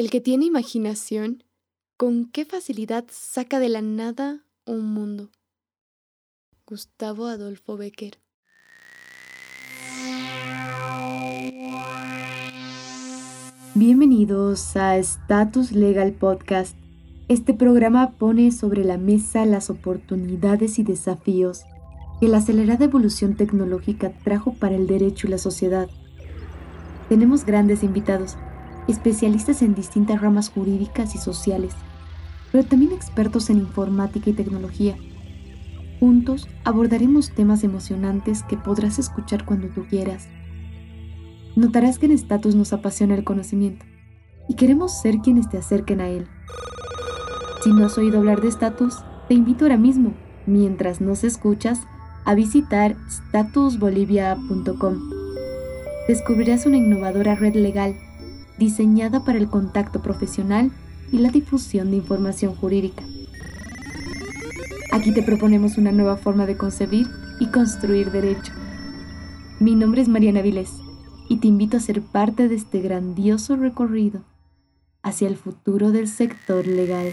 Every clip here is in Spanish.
El que tiene imaginación, con qué facilidad saca de la nada un mundo. Gustavo Adolfo Becker. Bienvenidos a Status Legal Podcast. Este programa pone sobre la mesa las oportunidades y desafíos que la acelerada evolución tecnológica trajo para el derecho y la sociedad. Tenemos grandes invitados, especialistas en distintas ramas jurídicas y sociales, pero también expertos en informática y tecnología. Juntos abordaremos temas emocionantes que podrás escuchar cuando tú quieras. Notarás que en Status nos apasiona el conocimiento y queremos ser quienes te acerquen a él. Si no has oído hablar de Status, te invito ahora mismo, mientras nos escuchas, a visitar statusbolivia.com. Descubrirás una innovadora red legal diseñada para el contacto profesional y la difusión de información jurídica. Aquí te proponemos una nueva forma de concebir y construir derecho. Mi nombre es Mariana Vilés y te invito a ser parte de este grandioso recorrido hacia el futuro del sector legal.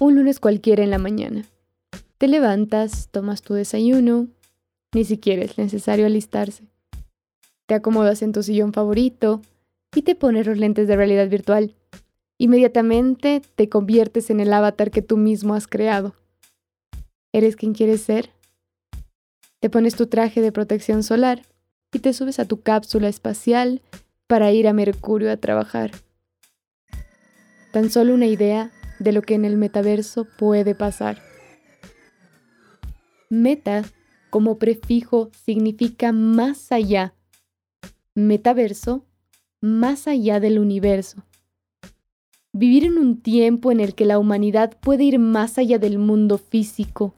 Un lunes cualquiera en la mañana. Te levantas, tomas tu desayuno, ni siquiera es necesario alistarse. Te acomodas en tu sillón favorito y te pones los lentes de realidad virtual. Inmediatamente te conviertes en el avatar que tú mismo has creado. ¿Eres quien quieres ser? Te pones tu traje de protección solar y te subes a tu cápsula espacial para ir a Mercurio a trabajar. Tan solo una idea de lo que en el metaverso puede pasar. Meta como prefijo significa más allá. Metaverso, más allá del universo. Vivir en un tiempo en el que la humanidad puede ir más allá del mundo físico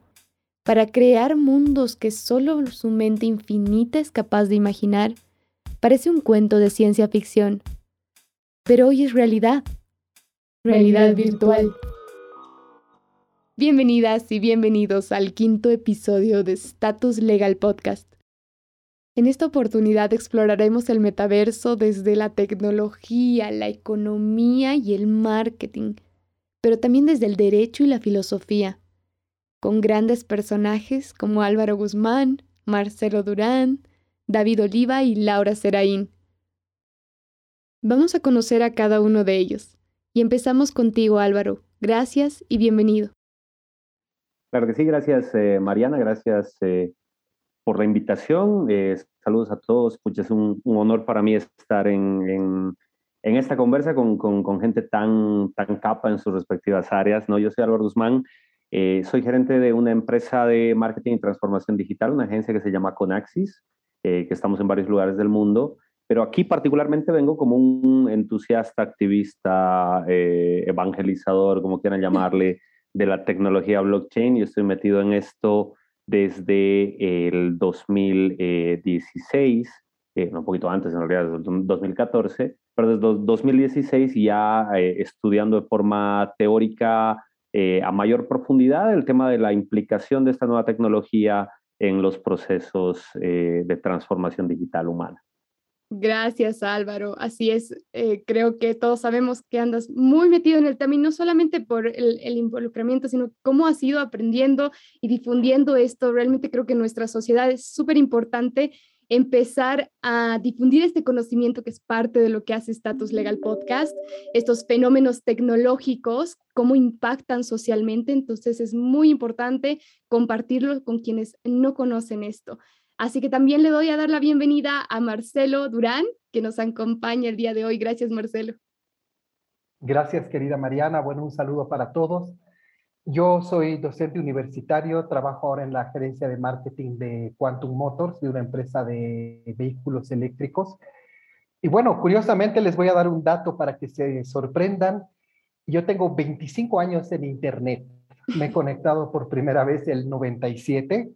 para crear mundos que solo su mente infinita es capaz de imaginar, parece un cuento de ciencia ficción. Pero hoy es realidad. Realidad virtual. Bienvenidas y bienvenidos al quinto episodio de Status Legal Podcast. En esta oportunidad exploraremos el metaverso desde la tecnología, la economía y el marketing, pero también desde el derecho y la filosofía, con grandes personajes como Álvaro Guzmán, Marcelo Durán, David Oliva y Laura Seraín. Vamos a conocer a cada uno de ellos. Y empezamos contigo, Álvaro. Gracias y bienvenido. Claro que sí, gracias eh, Mariana, gracias eh, por la invitación. Eh, saludos a todos, pues es un, honor para mí estar en, en, esta conversa con, con, gente tan, tan capa en sus respectivas áreas. ¿no? Yo soy Álvaro Guzmán, eh, soy gerente de una empresa de marketing y transformación digital, una agencia que se llama Conaxis, eh, que estamos en varios lugares del mundo. Pero aquí particularmente vengo como un entusiasta, activista, evangelizador, como quieran llamarle, de la tecnología blockchain. y estoy metido en esto desde el 2016, eh, un poquito antes en realidad, desde el 2014, pero desde 2016 ya eh, estudiando de forma teórica eh, a mayor profundidad el tema de la implicación de esta nueva tecnología en los procesos de transformación digital humana. Gracias, Álvaro. Así es, eh, creo que todos sabemos que andas muy metido en el tema y no solamente por el, el, involucramiento, sino cómo has ido aprendiendo y difundiendo esto. Realmente creo que en nuestra sociedad es súper importante empezar a difundir este conocimiento que es parte de lo que hace Status Legal Podcast, estos fenómenos tecnológicos, cómo impactan socialmente. Entonces es muy importante compartirlo con quienes no conocen esto. Así que también le doy a dar la bienvenida a Marcelo Durán, que nos acompaña el día de hoy. Gracias, Marcelo. Gracias, querida Mariana. Bueno, un saludo para todos. Yo soy docente universitario, trabajo ahora en la gerencia de marketing de Quantum Motors, de una empresa de vehículos eléctricos. Y bueno, curiosamente les voy a dar un dato para que se sorprendan. Yo tengo 25 años en Internet. Me he conectado por primera vez el 97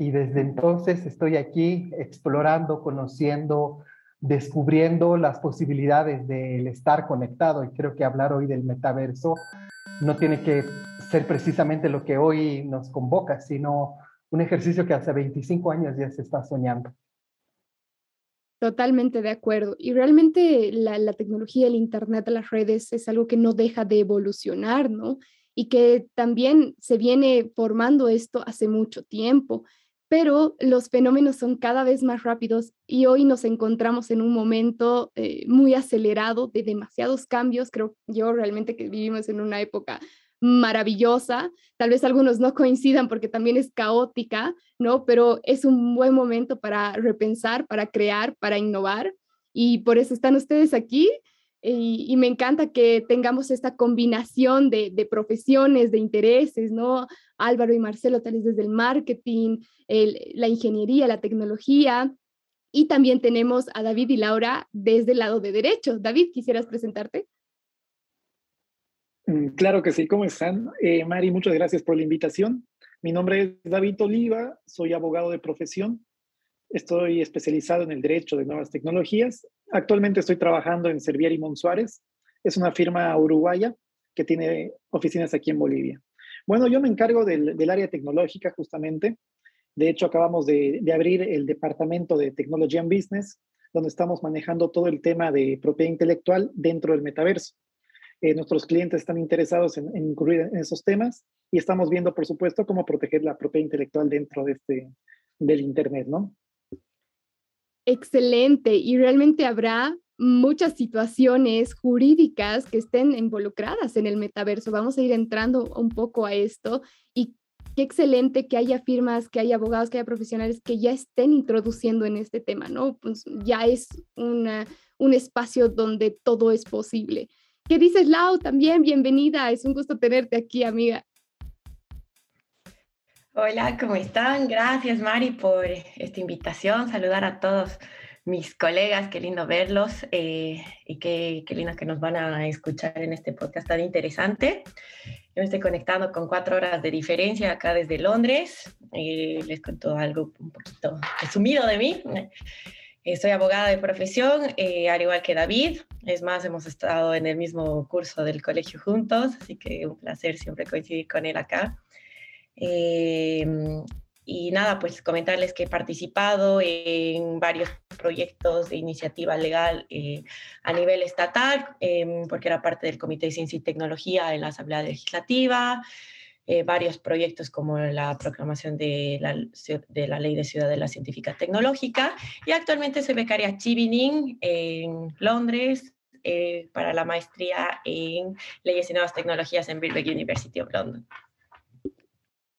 y desde entonces estoy aquí explorando, conociendo, descubriendo las posibilidades del estar conectado y creo que hablar hoy del metaverso no tiene que ser precisamente lo que hoy nos convoca, sino un ejercicio que hace 25 años ya se está soñando. Totalmente de acuerdo. Y realmente la, la, tecnología, el Internet, las redes es algo que no deja de evolucionar, ¿no? Y que también se viene formando esto hace mucho tiempo, pero los fenómenos son cada vez más rápidos y hoy nos encontramos en un momento eh, muy acelerado de demasiados cambios. Creo yo realmente que vivimos en una época maravillosa. Tal vez algunos no coincidan porque también es caótica, ¿no? Pero es un buen momento para repensar, para crear, para innovar. Y por eso están ustedes aquí. Y, me encanta que tengamos esta combinación de, profesiones, de intereses, ¿no? Álvaro y Marcelo, tal vez desde el marketing, la ingeniería, la tecnología. Y también tenemos a David y Laura desde el lado de derecho. David, ¿quisieras presentarte? Mm, claro que sí, ¿cómo están? Eh, Mari, muchas gracias por la invitación. Mi nombre es David Oliva, soy abogado de profesión. Estoy especializado en el derecho de nuevas tecnologías. Actualmente estoy trabajando en Servier y Monsuárez. Es una firma uruguaya que tiene oficinas aquí en Bolivia. Bueno, yo me encargo del, área tecnológica justamente. De hecho, acabamos de, de, abrir el departamento de Technology and Business, donde estamos manejando todo el tema de propiedad intelectual dentro del metaverso. Eh, nuestros clientes están interesados en, incluir en esos temas y estamos viendo, por supuesto, cómo proteger la propiedad intelectual dentro de este, del Internet, ¿no? Excelente. Y realmente habrá muchas situaciones jurídicas que estén involucradas en el metaverso. Vamos a ir entrando un poco a esto y qué excelente que haya firmas, que haya abogados, que haya profesionales que ya estén introduciendo en este tema, ¿no? Pues ya es una, un espacio donde todo es posible. ¿Qué dices, Lau? También bienvenida. Es un gusto tenerte aquí, amiga. Hola, ¿cómo están? Gracias, Mari, por esta invitación. Saludar a todos mis colegas, qué lindo verlos eh, y qué, qué, lindo que nos van a escuchar en este podcast tan interesante. Yo me estoy conectando con cuatro horas de diferencia acá desde Londres. Eh, les cuento algo un poquito resumido de mí. Eh, soy abogada de profesión, eh, al igual que David. Es más, hemos estado en el mismo curso del colegio juntos, así que un placer siempre coincidir con él acá. Eh, y nada, pues comentarles que he participado en varios proyectos de iniciativa legal a nivel estatal, porque era parte del Comité de Ciencia y Tecnología en la Asamblea Legislativa. Eh, varios proyectos como la proclamación de la, de la Ley de Ciudadela Científica Tecnológica y actualmente soy becaria Chivining en Londres eh, para la maestría en Leyes y Nuevas Tecnologías en Birkbeck University of London.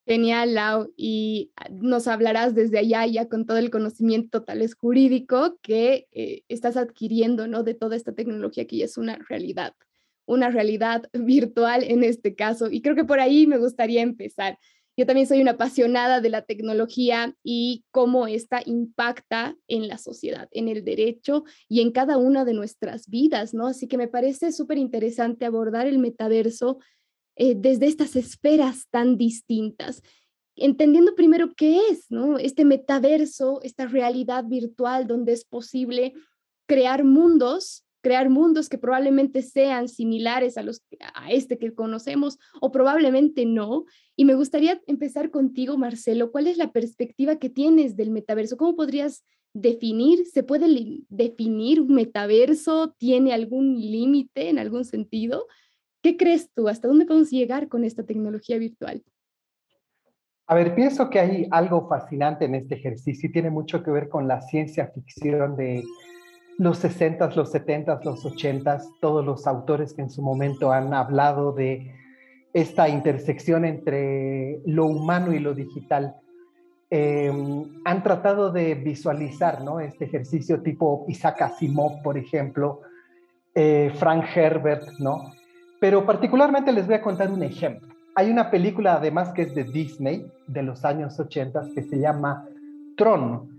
Genial, Lau. Y nos hablarás desde allá ya con todo el conocimiento tal vez jurídico que eh, estás adquiriendo, ¿no? De toda esta tecnología que ya es una realidad una realidad virtual en este caso. Y creo que por ahí me gustaría empezar. Yo también soy una apasionada de la tecnología y cómo esta impacta en la sociedad, en el derecho y en cada una de nuestras vidas, ¿no? Así que me parece súper interesante abordar el metaverso eh, desde estas esferas tan distintas, entendiendo primero qué es, ¿no? Este metaverso, esta realidad virtual donde es posible crear mundos crear mundos que probablemente sean similares a los a este que conocemos o probablemente no. Y me gustaría empezar contigo, Marcelo. ¿Cuál es la perspectiva que tienes del metaverso? ¿Cómo podrías definir? ¿Se puede definir un metaverso? ¿Tiene algún límite en algún sentido? ¿Qué crees tú? ¿Hasta dónde podemos llegar con esta tecnología virtual? A ver, pienso que hay algo fascinante en este ejercicio y tiene mucho que ver con la ciencia ficción de los 60 los 70 los 80 todos los autores que en su momento han hablado de esta intersección entre lo humano y lo digital, em, han tratado de visualizar ¿no? este ejercicio tipo Isaac Asimov, por ejemplo, eh, Frank Herbert, ¿no? Pero particularmente les voy a contar un ejemplo. Hay una película además que es de Disney de los años 80 que se llama Tron,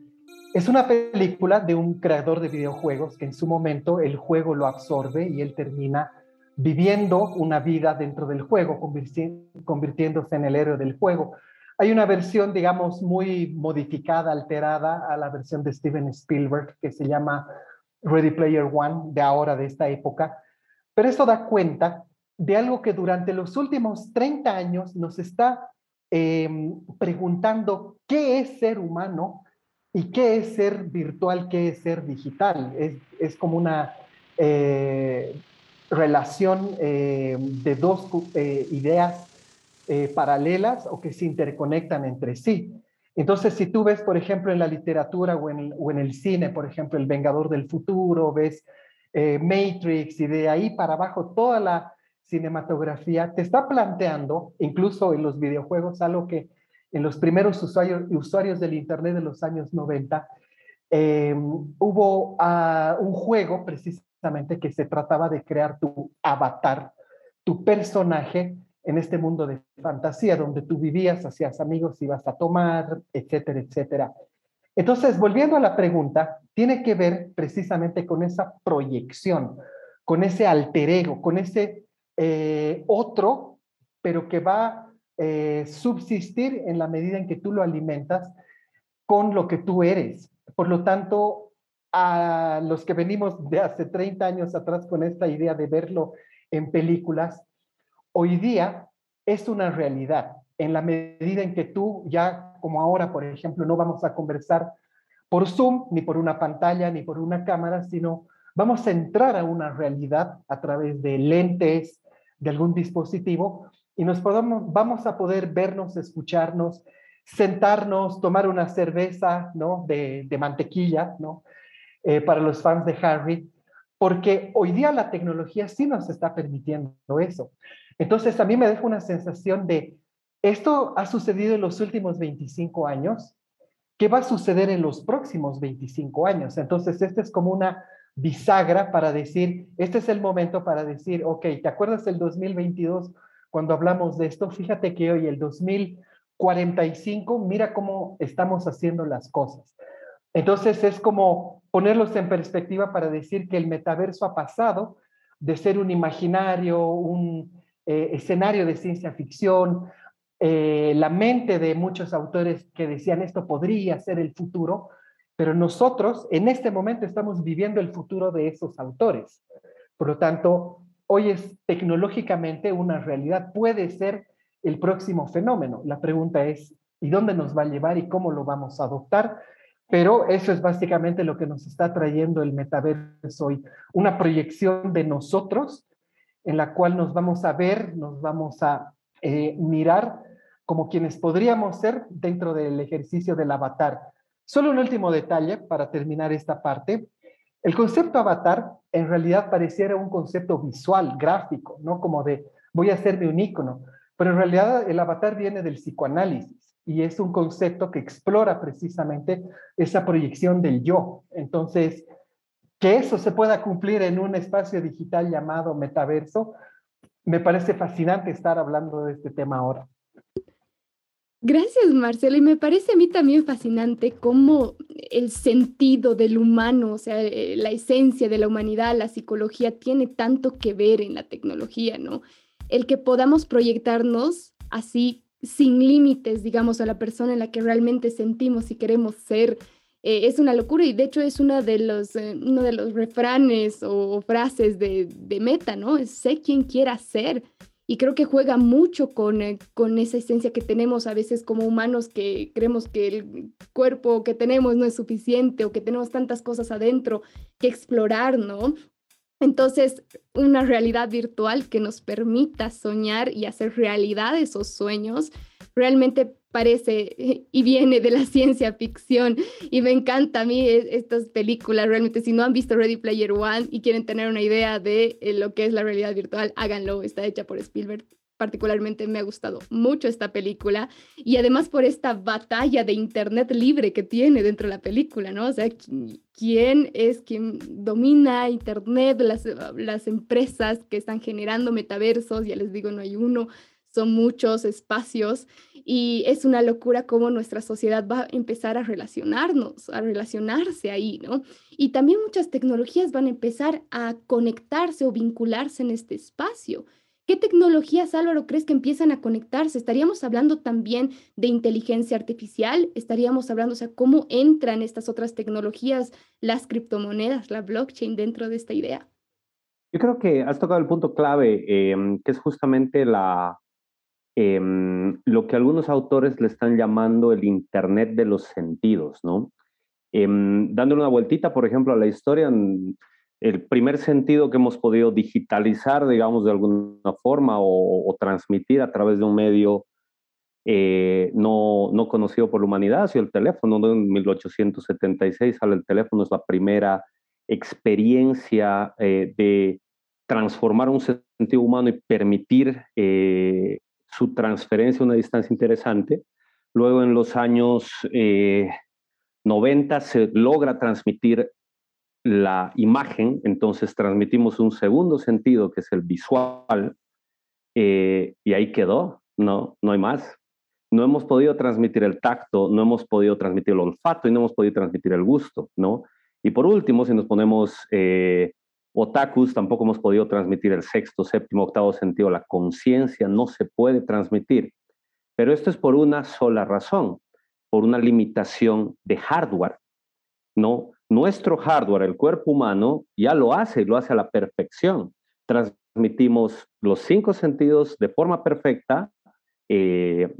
es una película de un creador de videojuegos que en su momento el juego lo absorbe y él termina viviendo una vida dentro del juego, convirtiéndose en el héroe del juego. Hay una versión, digamos, muy modificada, alterada a la versión de Steven Spielberg que se llama Ready Player One, de ahora, de esta época. Pero eso da cuenta de algo que durante los últimos 30 años nos está em, preguntando qué es ser humano ¿Y qué es ser virtual? ¿Qué es ser digital? Es, es como una eh, relación eh, de dos eh, ideas paralelas o que se interconectan entre sí. Entonces, si tú ves, por ejemplo, en la literatura o en, o en el cine, por ejemplo, El Vengador del Futuro, ves Matrix y de ahí para abajo toda la cinematografía, te está planteando, incluso en los videojuegos, algo que en los primeros usuarios, usuarios del Internet de los años 90, eh, hubo uh, un juego precisamente que se trataba de crear tu avatar, tu personaje en este mundo de fantasía, donde tú vivías, hacías amigos, ibas a tomar, etcétera, etcétera. Entonces, volviendo a la pregunta, tiene que ver precisamente con esa proyección, con ese alter ego, con ese eh, otro, pero que va eh, subsistir en la medida en que tú lo alimentas con lo que tú eres. Por lo tanto, a los que venimos de hace 30 años atrás con esta idea de verlo en películas, hoy día es una realidad. En la medida en que tú ya, como ahora, por ejemplo, no vamos a conversar por Zoom, ni por una pantalla, ni por una cámara, sino vamos a entrar a una realidad a través de lentes, de algún dispositivo, y nos podamos, vamos a poder vernos, escucharnos, sentarnos, tomar una cerveza, ¿no? De, mantequilla, ¿no? Eh, para los fans de Harry, porque hoy día la tecnología sí nos está permitiendo eso. Entonces a mí me deja una sensación de, esto ha sucedido en los últimos 25 años, ¿qué va a suceder en los próximos 25 años? Entonces, este es como una bisagra para decir, este es el momento para decir, ok, ¿te acuerdas del 2022 cuando hablamos de esto, fíjate que hoy el 2045, mira cómo estamos haciendo las cosas. Entonces es como ponerlos en perspectiva para decir que el metaverso ha pasado de ser un imaginario, un eh, escenario de ciencia ficción, eh, la mente de muchos autores que decían esto podría ser el futuro, pero nosotros en este momento estamos viviendo el futuro de esos autores. Por lo tanto, hoy es tecnológicamente una realidad, puede ser el próximo fenómeno. La pregunta es, ¿y dónde nos va a llevar y cómo lo vamos a adoptar? Pero eso es básicamente lo que nos está trayendo el metaverso hoy, una proyección de nosotros en la cual nos vamos a ver, nos vamos a eh, mirar como quienes podríamos ser dentro del ejercicio del avatar. Solo un último detalle para terminar esta parte. El concepto avatar en realidad pareciera un concepto visual, gráfico, ¿no? Como de voy a hacerme un icono, pero en realidad el avatar viene del psicoanálisis y es un concepto que explora precisamente esa proyección del yo. Entonces, que eso se pueda cumplir en un espacio digital llamado metaverso, me parece fascinante estar hablando de este tema ahora. Gracias, Marcelo. Y me parece a mí también fascinante cómo el sentido del humano, o sea, eh, la esencia de la humanidad, la psicología, tiene tanto que ver en la tecnología, ¿no? El que podamos proyectarnos así sin límites, digamos, a la persona en la que realmente sentimos y queremos ser, eh, es una locura y de hecho es una de los, eh, uno de los refranes o, frases de, de, Meta, ¿no? Sé quién quiera ser y creo que juega mucho con, eh, con esa esencia que tenemos a veces como humanos que creemos que el cuerpo que tenemos no es suficiente o que tenemos tantas cosas adentro que explorar, ¿no? Entonces, una realidad virtual que nos permita soñar y hacer realidad esos sueños realmente parece y viene de la ciencia ficción y me encanta a mí estas películas, realmente si no han visto Ready Player One y quieren tener una idea de eh, lo que es la realidad virtual, háganlo, está hecha por Spielberg. Particularmente me ha gustado mucho esta película y además por esta batalla de Internet libre que tiene dentro de la película, ¿no? O sea, quién es quien domina Internet, las, las empresas que están generando metaversos, ya les digo, no hay uno, son muchos espacios y es una locura cómo nuestra sociedad va a empezar a relacionarnos, a relacionarse ahí, ¿no? Y también muchas tecnologías van a empezar a conectarse o vincularse en este espacio. ¿Qué tecnologías, Álvaro, crees que empiezan a conectarse? ¿Estaríamos hablando también de inteligencia artificial? ¿Estaríamos hablando, o sea, cómo entran estas otras tecnologías, las criptomonedas, la blockchain dentro de esta idea? Yo creo que has tocado el punto clave, em, que es justamente la, Em, lo que algunos autores le están llamando el Internet de los sentidos, ¿no? Em, dándole una vueltita, por ejemplo, a la historia, el primer sentido que hemos podido digitalizar, digamos, de alguna forma o, transmitir a través de un medio eh, no, no, conocido por la humanidad, sido el teléfono. En 1876 sale el teléfono, es la primera experiencia eh, de transformar un sentido humano y permitir eh, su transferencia a una distancia interesante. Luego en los años 90 se logra transmitir la imagen, entonces transmitimos un segundo sentido que es el visual, eh, y ahí quedó, no, no hay más. No hemos podido transmitir el tacto, no hemos podido transmitir el olfato y no hemos podido transmitir el gusto, ¿no? Y por último, si nos ponemos eh, otakus, tampoco hemos podido transmitir el sexto, séptimo, octavo sentido, la conciencia no se puede transmitir. Pero esto es por una sola razón, por una limitación de hardware. No, nuestro hardware, el cuerpo humano, ya lo hace y lo hace a la perfección. Transmitimos los cinco sentidos de forma perfecta eh,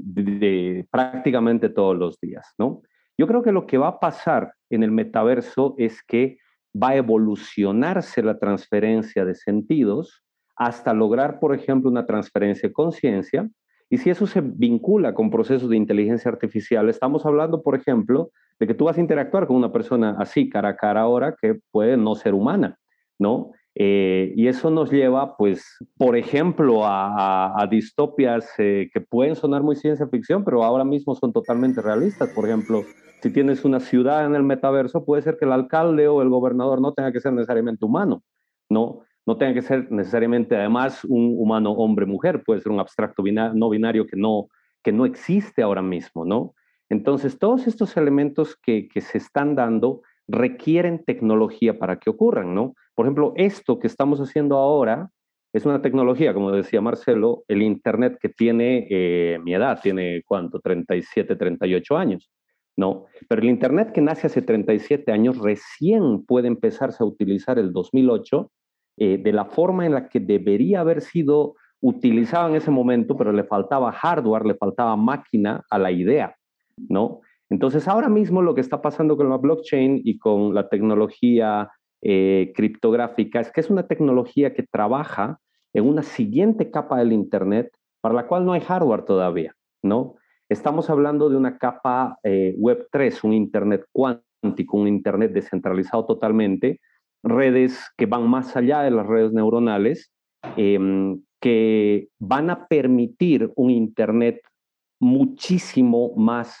prácticamente todos los días, ¿no? Yo creo que lo que va a pasar en el metaverso es que va a evolucionarse la transferencia de sentidos hasta lograr, por ejemplo, una transferencia de conciencia y si eso se vincula con procesos de inteligencia artificial, estamos hablando, por ejemplo, de que tú vas a interactuar con una persona así, cara a cara ahora, que puede no ser humana, ¿no? Eh, y eso nos lleva, pues, por ejemplo, a, distopias eh, que pueden sonar muy ciencia ficción, pero ahora mismo son totalmente realistas. Por ejemplo, si tienes una ciudad en el metaverso, puede ser que el alcalde o el gobernador no tenga que ser necesariamente humano, ¿no? no tenga que ser necesariamente además un humano hombre-mujer, puede ser un abstracto no binario que no, que no existe ahora mismo, ¿no? Entonces, todos estos elementos que, que se están dando requieren tecnología para que ocurran, ¿no? Por ejemplo, esto que estamos haciendo ahora es una tecnología, como decía Marcelo, el Internet que tiene eh, mi edad, tiene cuánto, 37, 38 años, ¿no? Pero el Internet que nace hace 37 años recién puede empezarse a utilizar el 2008 eh, de la forma en la que debería haber sido utilizado en ese momento, pero le faltaba hardware, le faltaba máquina a la idea, ¿no? Entonces, ahora mismo lo que está pasando con la blockchain y con la tecnología eh, criptográfica es que es una tecnología que trabaja en una siguiente capa del Internet para la cual no hay hardware todavía, ¿no? Estamos hablando de una capa eh, Web 3, un Internet cuántico, un Internet descentralizado totalmente, redes que van más allá de las redes neuronales, em, que van a permitir un Internet muchísimo más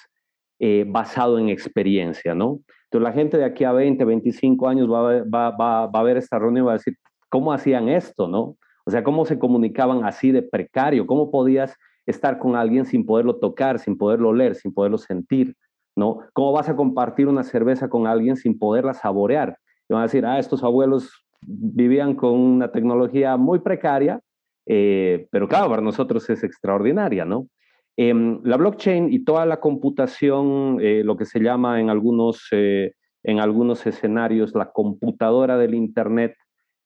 eh, basado en experiencia, ¿no? Entonces la gente de aquí a 20, 25 años va, va, va, va a ver esta reunión y va a decir, ¿cómo hacían esto, no? O sea, ¿cómo se comunicaban así de precario? ¿Cómo podías estar con alguien sin poderlo tocar, sin poderlo leer, sin poderlo sentir, ¿no? ¿Cómo vas a compartir una cerveza con alguien sin poderla saborear? van a decir, ah, estos abuelos vivían con una tecnología muy precaria, eh, pero claro, para nosotros es extraordinaria, ¿no? Em, la blockchain y toda la computación, eh, lo que se llama en algunos, eh, en algunos escenarios la computadora del Internet,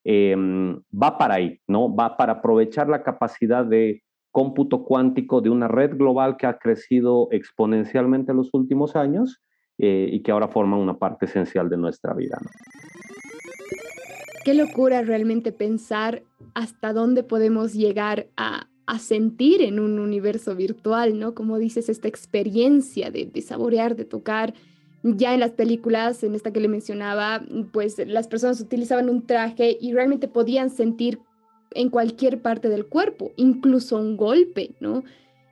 em, va para ahí, ¿no? Va para aprovechar la capacidad de cómputo cuántico de una red global que ha crecido exponencialmente en los últimos años y que ahora forma una parte esencial de nuestra vida. ¿no? qué locura realmente pensar hasta dónde podemos llegar a, sentir en un universo virtual, ¿no? Como dices, esta experiencia de, de, saborear, de tocar. Ya en las películas, en esta que le mencionaba, pues las personas utilizaban un traje y realmente podían sentir en cualquier parte del cuerpo, incluso un golpe, ¿no?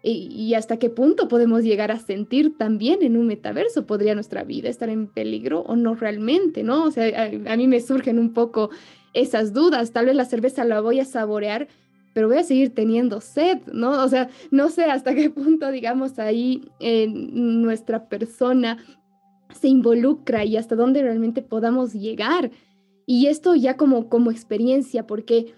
y, hasta qué punto podemos llegar a sentir también en un metaverso. ¿Podría nuestra vida estar en peligro o no realmente? ¿no? O sea, a, a mí me surgen un poco esas dudas. Tal vez la cerveza la voy a saborear, pero voy a seguir teniendo sed, ¿no? O sea, no sé hasta qué punto, digamos, ahí en nuestra persona se involucra y hasta dónde realmente podamos llegar. Y esto ya como, como experiencia, porque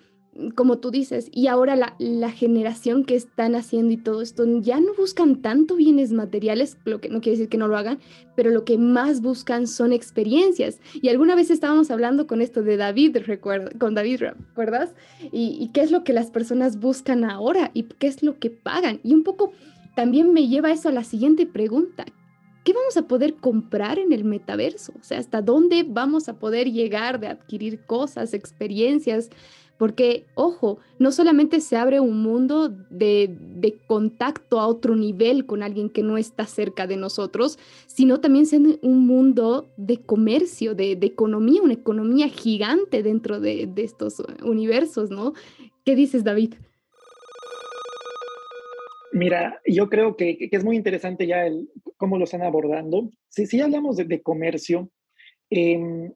como tú dices, y ahora la, la, generación que están haciendo y todo esto ya no buscan tanto bienes materiales, lo que no quiere decir que no lo hagan, pero lo que más buscan son experiencias. Y alguna vez estábamos hablando con esto de David, recuerda, con David, ¿recuerdas? Y, qué es lo que las personas buscan ahora y qué es lo que pagan. Y un poco también me lleva eso a la siguiente pregunta. ¿qué vamos a poder comprar en el metaverso? O sea, ¿hasta dónde vamos a poder llegar de adquirir cosas, experiencias? Porque, ojo, no solamente se abre un mundo de, contacto a otro nivel con alguien que no está cerca de nosotros, sino también se un mundo de comercio, de, economía, una economía gigante dentro de, estos universos, ¿no? ¿Qué dices, David? Mira, yo creo que, es muy interesante ya el, cómo lo están abordando. Si, si hablamos de, comercio, em,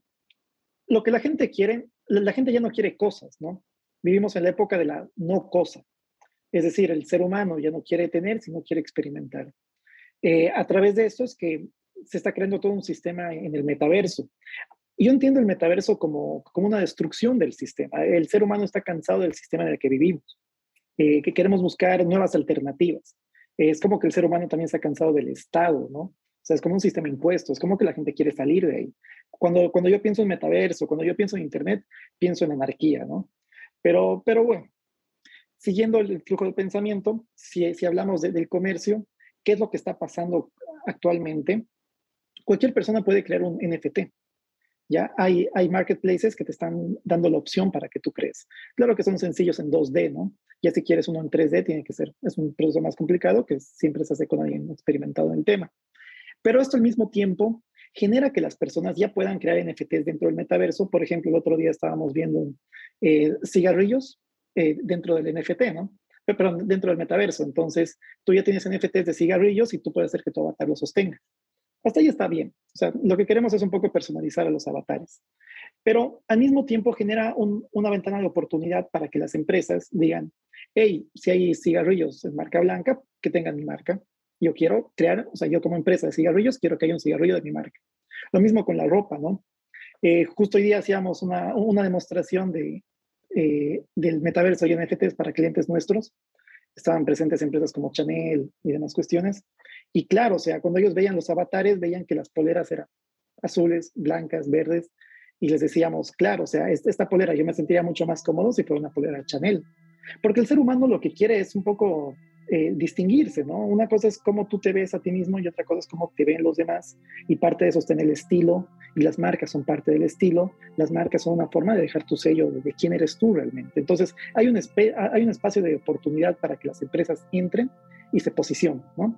lo que la gente quiere la gente ya no quiere cosas, ¿no? Vivimos en la época de la no cosa. Es decir, el ser humano ya no quiere tener, sino quiere experimentar. Eh, a través de esto es que se está creando todo un sistema en el metaverso. Yo entiendo el metaverso como, como una destrucción del sistema. El ser humano está cansado del sistema en el que vivimos, eh, que queremos buscar nuevas alternativas. es como que el ser humano también está cansado del Estado, ¿no? O sea, es como un sistema impuesto, es como que la gente quiere salir de ahí. Cuando, cuando yo pienso en metaverso, cuando yo pienso en Internet, pienso en anarquía, ¿no? Pero, pero bueno, siguiendo el flujo de pensamiento, si, si hablamos del comercio, ¿qué es lo que está pasando actualmente? Cualquier persona puede crear un NFT. Ya hay, hay marketplaces que te están dando la opción para que tú crees. Claro que son sencillos en 2D, ¿no? Ya si quieres uno en 3D, tiene que ser, es un proceso más complicado que siempre se hace con alguien experimentado en el tema. Pero esto al mismo tiempo genera que las personas ya puedan crear NFTs dentro del metaverso. Por ejemplo, el otro día estábamos viendo eh, cigarrillos eh, dentro del NFT, ¿no? Pero dentro del metaverso. Entonces, tú ya tienes NFTs de cigarrillos y tú puedes hacer que tu avatar lo sostenga. Hasta ahí está bien. O sea, lo que queremos es un poco personalizar a los avatares. Pero al mismo tiempo genera una ventana de oportunidad para que las empresas digan, hey, si hay cigarrillos en marca blanca, que tengan mi marca yo quiero crear, o sea, yo como empresa de cigarrillos, quiero que haya un cigarrillo de mi marca. Lo mismo con la ropa, ¿no? Eh, justo hoy día hacíamos una, una demostración de, eh, del metaverso y NFTs para clientes nuestros. Estaban presentes empresas como Chanel y demás cuestiones. Y claro, o sea, cuando ellos veían los avatares, veían que las poleras eran azules, blancas, verdes. Y les decíamos, claro, o sea, esta polera yo me sentiría mucho más cómodo si fuera una polera Chanel. Porque el ser humano lo que quiere es un poco eh, distinguirse, ¿no? Una cosa es cómo tú te ves a ti mismo y otra cosa es cómo te ven los demás. Y parte de eso está en el estilo y las marcas son parte del estilo. Las marcas son una forma de dejar tu sello de, quién eres tú realmente. Entonces, hay un, hay un espacio de oportunidad para que las empresas entren y se posicionen, ¿no?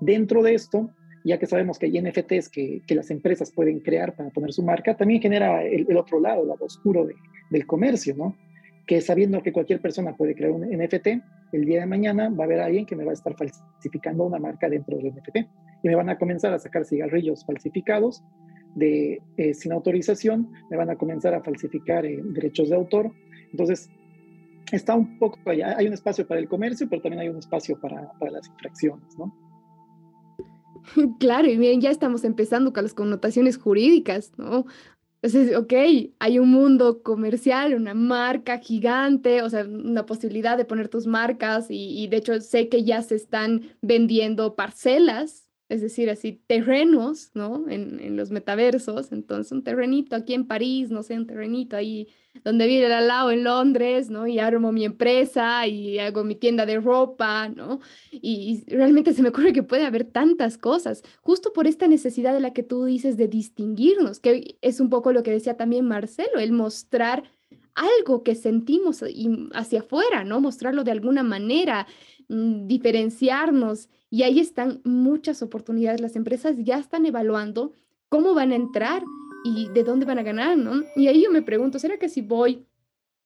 Dentro de esto, ya que sabemos que hay NFTs que, que, las empresas pueden crear para poner su marca, también genera el, otro lado, el lado oscuro del comercio, ¿no? Que sabiendo que cualquier persona puede crear un NFT, el día de mañana va a haber alguien que me va a estar falsificando una marca dentro del NFT y me van a comenzar a sacar cigarrillos falsificados de, eh, sin autorización, me van a comenzar a falsificar eh, derechos de autor. Entonces, está un poco, hay un espacio para el comercio, pero también hay un espacio para, para las infracciones, ¿no? Claro, y bien, ya estamos empezando con las connotaciones jurídicas, ¿no? Entonces, ok, hay un mundo comercial, una marca gigante, o sea, una posibilidad de poner tus marcas y, y, de hecho sé que ya se están vendiendo parcelas es decir, así terrenos, ¿no? En, en, los metaversos, entonces un terrenito aquí en París, no sé, un terrenito ahí donde vive al lado en Londres, ¿no? Y armo mi empresa y hago mi tienda de ropa, ¿no? Y, y, realmente se me ocurre que puede haber tantas cosas, justo por esta necesidad de la que tú dices de distinguirnos, que es un poco lo que decía también Marcelo, el mostrar algo que sentimos hacia afuera, ¿no? Mostrarlo de alguna manera, mm, diferenciarnos y ahí están muchas oportunidades. Las empresas ya están evaluando cómo van a entrar y de dónde van a ganar, ¿no? Y ahí yo me pregunto, ¿será que si voy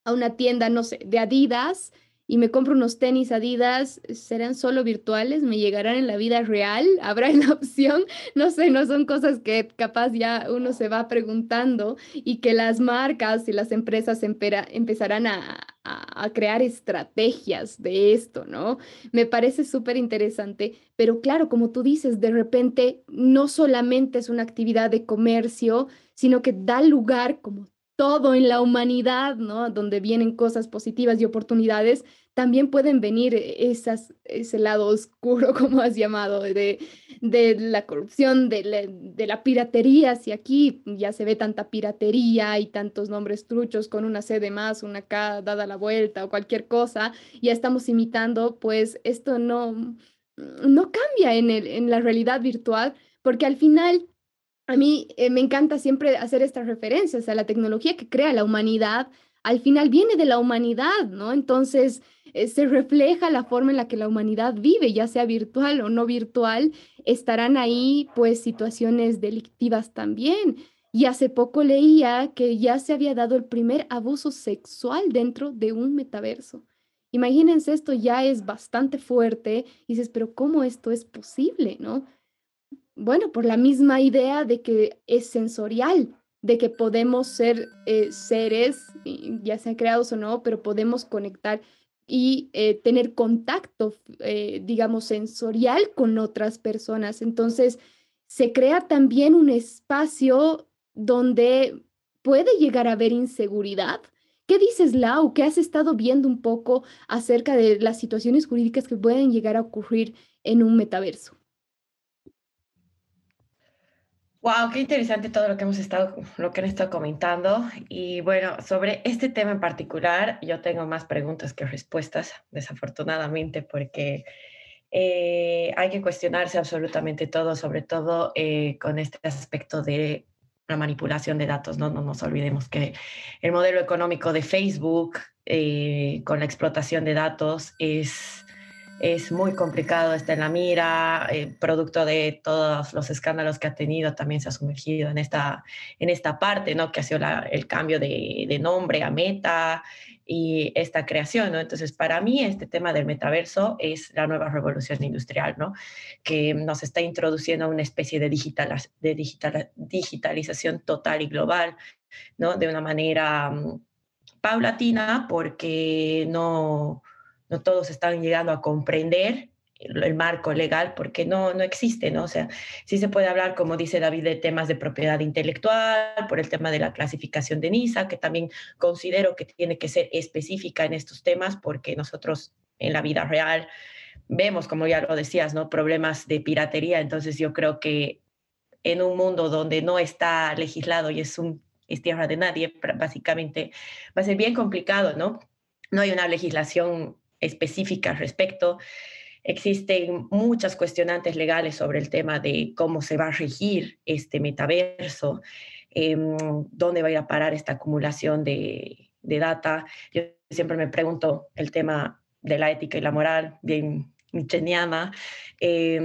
a una tienda, no sé, de Adidas y me compro unos tenis Adidas, ¿serán solo virtuales? ¿Me llegarán en la vida real? ¿Habrá la opción? No sé, no son cosas que capaz ya uno se va preguntando y que las marcas y las empresas empezarán a, a, crear estrategias de esto, ¿no? Me parece súper interesante, pero claro, como tú dices, de repente no solamente es una actividad de comercio, sino que da lugar como todo en la humanidad, ¿no? Donde vienen cosas positivas y oportunidades, también pueden venir esas, ese lado oscuro, como has llamado, de, de la corrupción, de la, de la, piratería. Si aquí ya se ve tanta piratería y tantos nombres truchos con una C de más, una K dada la vuelta o cualquier cosa, ya estamos imitando, pues esto no, no cambia en, el, en la realidad virtual porque al final a mí eh, me encanta siempre hacer estas referencias a la tecnología que crea la humanidad, al final viene de la humanidad, ¿no? Entonces eh, se refleja la forma en la que la humanidad vive, ya sea virtual o no virtual, estarán ahí pues situaciones delictivas también. Y hace poco leía que ya se había dado el primer abuso sexual dentro de un metaverso. Imagínense, esto ya es bastante fuerte y dices, pero ¿cómo esto es posible, no? Bueno, por la misma idea de que es sensorial, de que podemos ser eh, seres, ya sean creados o no, pero podemos conectar y eh, tener contacto, eh, digamos, sensorial con otras personas. Entonces, se crea también un espacio donde puede llegar a haber inseguridad. ¿Qué dices, Lau? ¿Qué has estado viendo un poco acerca de las situaciones jurídicas que pueden llegar a ocurrir en un metaverso? Wow, qué interesante todo lo que hemos estado, lo que han estado comentando. Y bueno, sobre este tema en particular, yo tengo más preguntas que respuestas, desafortunadamente, porque eh, hay que cuestionarse absolutamente todo, sobre todo eh, con este aspecto de la manipulación de datos. No, no nos olvidemos que el modelo económico de Facebook eh, con la explotación de datos es es muy complicado, está en la mira, eh, producto de todos los escándalos que ha tenido, también se ha sumergido en esta, en esta parte, ¿no? Que ha sido el cambio de, de, nombre a Meta y esta creación, ¿no? Entonces, para mí este tema del metaverso es la nueva revolución industrial, ¿no? Que nos está introduciendo a una especie de, digital, de digital, digitalización total y global, ¿no? De una manera um, paulatina, porque no no todos están llegando a comprender el, marco legal porque no, no existe, ¿no? O sea, sí se puede hablar, como dice David, de temas de propiedad intelectual, por el tema de la clasificación de NISA, que también considero que tiene que ser específica en estos temas porque nosotros en la vida real vemos, como ya lo decías, ¿no? Problemas de piratería, entonces yo creo que en un mundo donde no está legislado y es un es tierra de nadie, básicamente va a ser bien complicado, ¿no? No hay una legislación específica al respecto. Existen muchas cuestionantes legales sobre el tema de cómo se va a regir este metaverso, em, dónde va a ir a parar esta acumulación de, de data. Yo siempre me pregunto el tema de la ética y la moral, bien micheniana. Eh,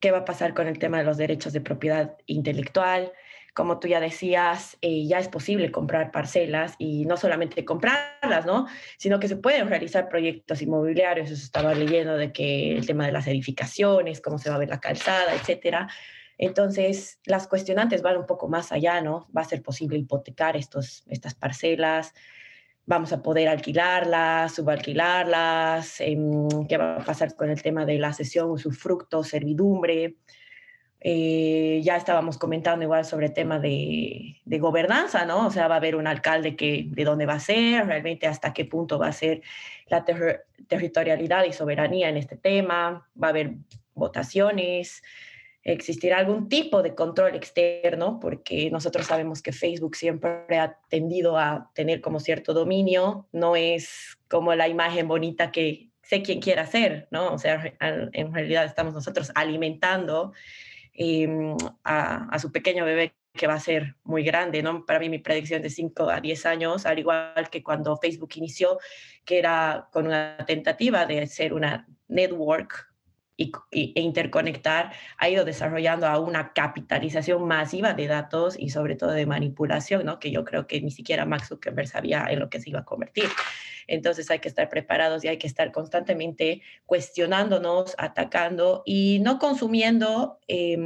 ¿Qué va a pasar con el tema de los derechos de propiedad intelectual? Como tú ya decías, eh, ya es posible comprar parcelas y no solamente comprarlas, ¿no? Sino que se pueden realizar proyectos inmobiliarios. Estaba leyendo de que el tema de las edificaciones, cómo se va a ver la calzada, etcétera. Entonces, las cuestionantes van un poco más allá, ¿no? Va a ser posible hipotecar estos, estas parcelas, vamos a poder alquilarlas, subalquilarlas, em, qué va a pasar con el tema de la cesión, usufructo, servidumbre. Eh, ya estábamos comentando igual sobre el tema de, de, gobernanza, ¿no? O sea, va a haber un alcalde que de dónde va a ser, realmente hasta qué punto va a ser la territorialidad y soberanía en este tema, va a haber votaciones, existirá algún tipo de control externo, porque nosotros sabemos que Facebook siempre ha tendido a tener como cierto dominio, no es como la imagen bonita que sé quién quiera ser, ¿no? O sea, en realidad estamos nosotros alimentando Em, a, su pequeño bebé que va a ser muy grande, ¿no? Para mí mi predicción de 5 a 10 años, al igual que cuando Facebook inició, que era con una tentativa de ser una network y, e interconectar, ha ido desarrollando a una capitalización masiva de datos y sobre todo de manipulación, ¿no? Que yo creo que ni siquiera Max Zuckerberg sabía en lo que se iba a convertir. Entonces hay que estar preparados y hay que estar constantemente cuestionándonos, atacando y no consumiendo eh,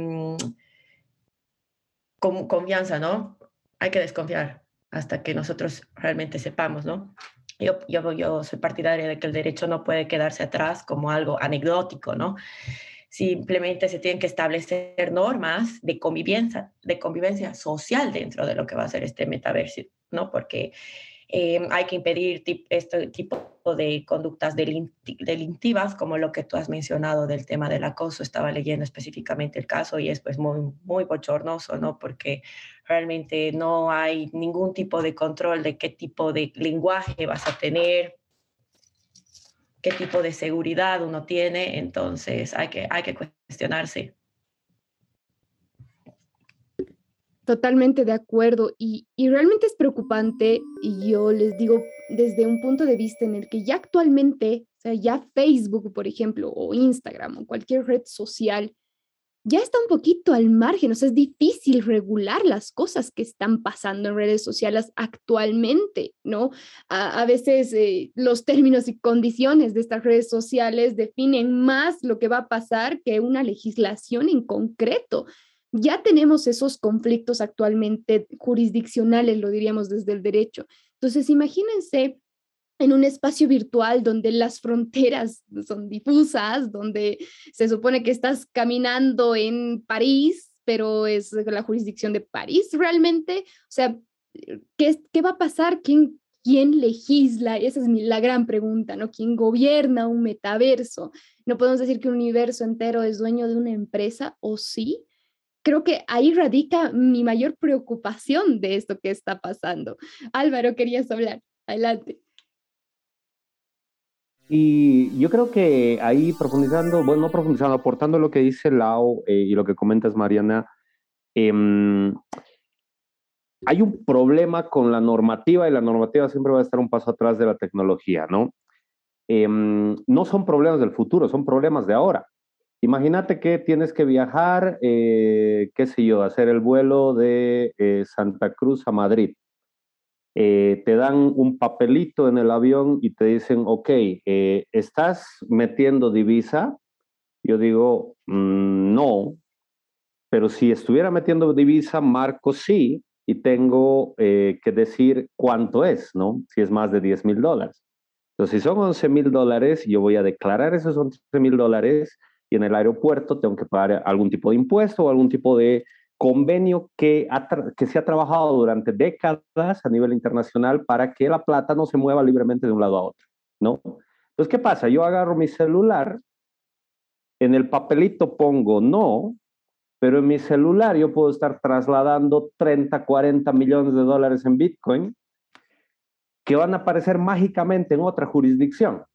con confianza, ¿no? Hay que desconfiar hasta que nosotros realmente sepamos, ¿no? Yo, yo, yo soy partidaria de que el derecho no puede quedarse atrás como algo anecdótico, ¿no? Simplemente se tienen que establecer normas de convivencia, de convivencia social dentro de lo que va a ser este metaverso, ¿no? Porque eh, hay que impedir este tipo de conductas delictivas, como lo que tú has mencionado del tema del acoso. Estaba leyendo específicamente el caso y es pues muy, muy bochornoso, ¿no? Porque realmente no hay ningún tipo de control de qué tipo de lenguaje vas a tener, qué tipo de seguridad uno tiene, entonces hay que, hay que cuestionarse Totalmente de acuerdo y, y, realmente es preocupante y yo les digo desde un punto de vista en el que ya actualmente, o sea, ya Facebook, por ejemplo, o Instagram o cualquier red social, ya está un poquito al margen, o sea, es difícil regular las cosas que están pasando en redes sociales actualmente, ¿no? A, veces eh, los términos y condiciones de estas redes sociales definen más lo que va a pasar que una legislación en concreto ya tenemos esos conflictos actualmente jurisdiccionales, lo diríamos desde el derecho. Entonces, imagínense en un espacio virtual donde las fronteras son difusas, donde se supone que estás caminando en París, pero es la jurisdicción de París realmente. O sea, ¿qué, qué va a pasar? ¿Quién, ¿Quién legisla? Esa es la gran pregunta, ¿no? ¿Quién gobierna un metaverso? No podemos decir que un universo entero es dueño de una empresa, ¿o sí? Creo que ahí radica mi mayor preocupación de esto que está pasando. Álvaro, querías hablar. Adelante. Y yo creo que ahí profundizando, bueno, no profundizando, aportando lo que dice Lau eh, y lo que comentas, Mariana, em, hay un problema con la normativa y la normativa siempre va a estar un paso atrás de la tecnología, ¿no? Em, no son problemas del futuro, son problemas de ahora. Imagínate que tienes que viajar, eh, qué sé yo, hacer el vuelo de eh, Santa Cruz a Madrid. Eh, te dan un papelito en el avión y te dicen, ok, ¿estás metiendo divisa? Yo digo, mm, no, pero si estuviera metiendo divisa, marco sí y tengo que decir cuánto es, ¿no? Si es más de 10 mil dólares. Entonces, si son 11 mil dólares, yo voy a declarar esos 11 mil dólares y en el aeropuerto tengo que pagar algún tipo de impuesto o algún tipo de convenio que, que se ha trabajado durante décadas a nivel internacional para que la plata no se mueva libremente de un lado a otro, ¿no? Entonces, ¿qué pasa? Yo agarro mi celular, en el papelito pongo no, pero en mi celular yo puedo estar trasladando 30, 40 millones de dólares en Bitcoin que van a aparecer mágicamente en otra jurisdicción.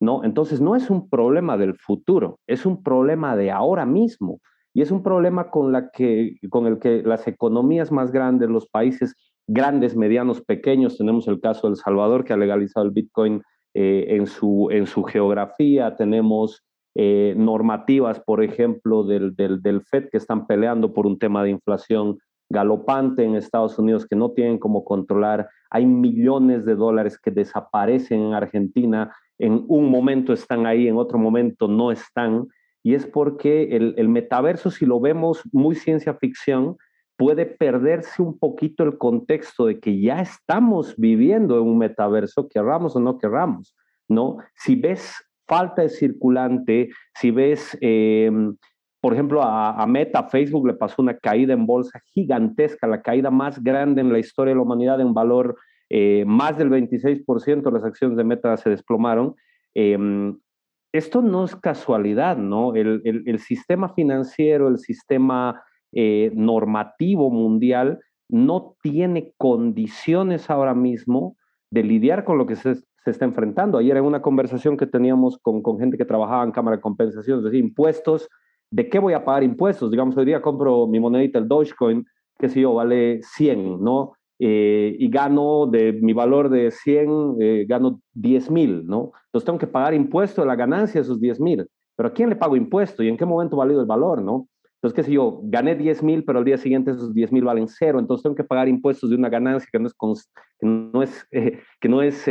¿No? Entonces no es un problema del futuro, es un problema de ahora mismo y es un problema con, la que, con el que las economías más grandes, los países grandes, medianos, pequeños, tenemos el caso de El Salvador que ha legalizado el Bitcoin eh, en, su, en su geografía, tenemos eh, normativas, por ejemplo, del, del, del FED que están peleando por un tema de inflación galopante en Estados Unidos que no tienen cómo controlar. Hay millones de dólares que desaparecen en Argentina en un momento están ahí, en otro momento no están, y es porque el, metaverso, si lo vemos muy ciencia ficción, puede perderse un poquito el contexto de que ya estamos viviendo en un metaverso, querramos o no querramos, ¿no? Si ves falta de circulante, si ves, em, por ejemplo, a, Meta, Facebook le pasó una caída en bolsa gigantesca, la caída más grande en la historia de la humanidad en valor eh, más del 26% de las acciones de Meta se desplomaron. Em, esto no es casualidad, ¿no? El, el, sistema financiero, el sistema eh, normativo mundial no tiene condiciones ahora mismo de lidiar con lo que se, se, está enfrentando. Ayer en una conversación que teníamos con, con gente que trabajaba en Cámara de Compensación, es decir, impuestos, ¿de qué voy a pagar impuestos? Digamos, hoy día compro mi monedita, el Dogecoin, que si yo, vale 100, ¿no? Eh, y gano de mi valor de 100, eh, gano 10 mil, ¿no? Entonces tengo que pagar impuesto de la ganancia de esos 10 mil. Pero ¿a quién le pago impuesto y en qué momento valido el valor, no? Entonces, qué sé yo, gané 10 mil, pero al día siguiente esos 10 mil valen cero, entonces tengo que pagar impuestos de una ganancia que no es, que no es, eh, que no es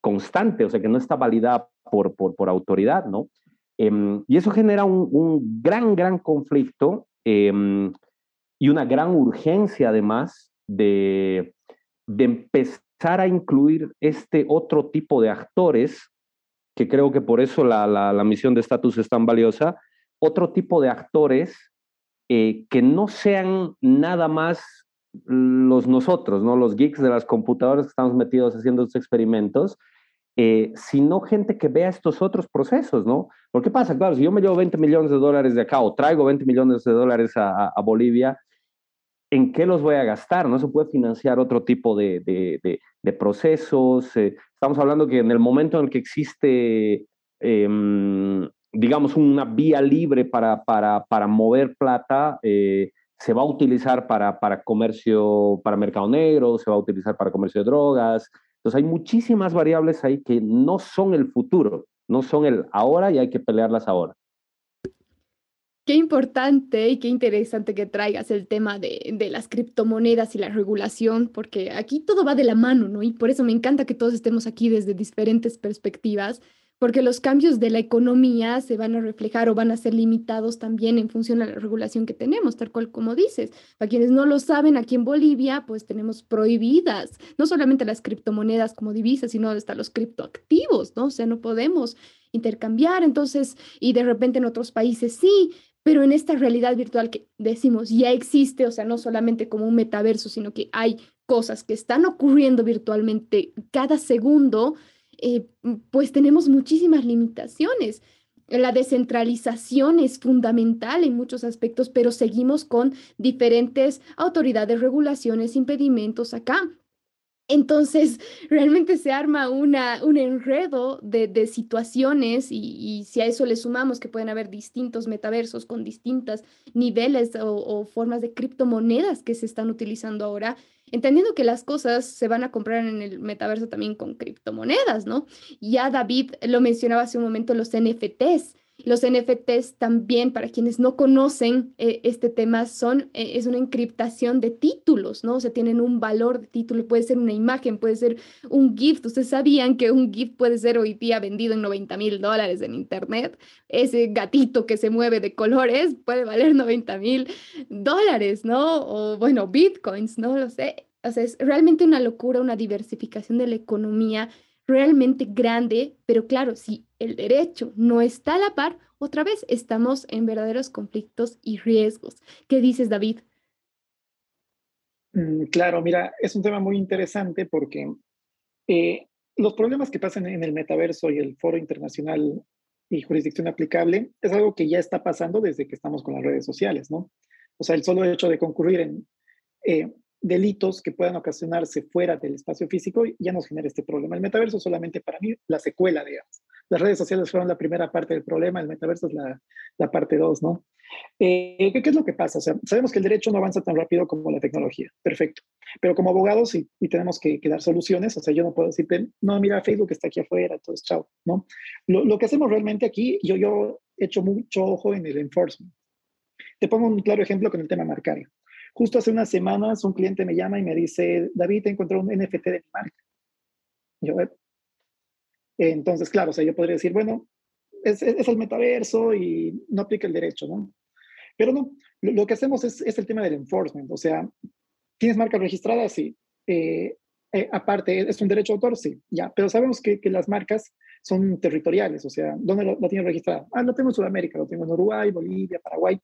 constante, o sea, que no está validada por, por, autoridad, ¿no? Em, y eso genera un, un gran, gran conflicto em, y una gran urgencia además de, empezar a incluir este otro tipo de actores, que creo que por eso la, misión de estatus es tan valiosa, otro tipo de actores eh, que no sean nada más los nosotros, ¿no? los geeks de las computadoras que estamos metidos haciendo estos experimentos, eh, sino gente que vea estos otros procesos, ¿no? Porque pasa, claro, si yo me llevo 20 millones de dólares de acá o traigo 20 millones de dólares a Bolivia, en qué los voy a gastar, no se puede financiar otro tipo de, procesos. Eh, estamos hablando que en el momento en el que existe, em, digamos, una vía libre para mover plata, eh, se va a utilizar para, para comercio, para mercado negro, se va a utilizar para comercio de drogas. Entonces hay muchísimas variables ahí que no son el futuro, no son el ahora y hay que pelearlas ahora. Qué importante y qué interesante que traigas el tema de, de, las criptomonedas y la regulación, porque aquí todo va de la mano, ¿no? Y por eso me encanta que todos estemos aquí desde diferentes perspectivas porque los cambios de la economía se van a reflejar o van a ser limitados también en función a la regulación que tenemos, tal cual como dices. Para quienes no lo saben, aquí en Bolivia, pues tenemos prohibidas no solamente las criptomonedas como divisas, sino hasta los criptoactivos, ¿no? O sea, no podemos intercambiar, entonces, y de repente en otros países sí, pero en esta realidad virtual que decimos ya existe, o sea, no solamente como un metaverso, sino que hay cosas que están ocurriendo virtualmente cada segundo, eh, pues tenemos muchísimas limitaciones. La descentralización es fundamental en muchos aspectos, pero seguimos con diferentes autoridades, regulaciones, impedimentos acá. Entonces, realmente se arma una, un enredo de, situaciones y, si a eso le sumamos que pueden haber distintos metaversos con distintos niveles o formas de criptomonedas que se están utilizando ahora, entendiendo que las cosas se van a comprar en el metaverso también con criptomonedas, ¿no? Ya David lo mencionaba hace un momento, los NFTs. Los NFTs también, para quienes no conocen eh, este tema, son, eh, es una encriptación de títulos, ¿no? O sea, tienen un valor de título, puede ser una imagen, puede ser un gift. Ustedes sabían que un gift puede ser hoy día vendido en 90 mil dólares en Internet. Ese gatito que se mueve de colores puede valer 90 mil dólares, ¿no? O bueno, bitcoins, no lo sé. O sea, es realmente una locura, una diversificación de la economía realmente grande, pero claro, si el derecho no está a la par, otra vez estamos en verdaderos conflictos y riesgos. ¿Qué dices, David? Mm, claro, mira, es un tema muy interesante porque eh, los problemas que pasan en el metaverso y el foro internacional y jurisdicción aplicable es algo que ya está pasando desde que estamos con las redes sociales, ¿no? O sea, el solo hecho de concurrir en eh, delitos que puedan ocasionarse fuera del espacio físico ya nos genera este problema. El metaverso solamente para mí la secuela, digamos. Las redes sociales fueron la primera parte del problema, el metaverso es la, la parte dos, ¿no? Eh, ¿qué, es lo que pasa? Sabemos que el derecho no avanza tan rápido como la tecnología, perfecto. Pero como abogados y, tenemos que, dar soluciones, o sea, yo no puedo decirte, no, mira, Facebook está aquí afuera, entonces chao, ¿no? Lo, lo que hacemos realmente aquí, yo, yo he hecho mucho ojo en el enforcement. Te pongo un claro ejemplo con el tema marcario. Justo hace unas semanas un cliente me llama y me dice, David, encontré un NFT de mi marca. Yo, eh". entonces, claro, o sea, yo podría decir, bueno, es, es, el metaverso y no aplica el derecho, ¿no? Pero no, lo, que hacemos es, es, el tema del enforcement, o sea, ¿tienes marca registrada? Sí. Eh, eh, aparte, ¿es un derecho de autor? Sí, ya, pero sabemos que, que las marcas son territoriales, o sea, ¿dónde lo, lo tienes registrado? Ah, lo tengo en Sudamérica, lo tengo en Uruguay, Bolivia, Paraguay.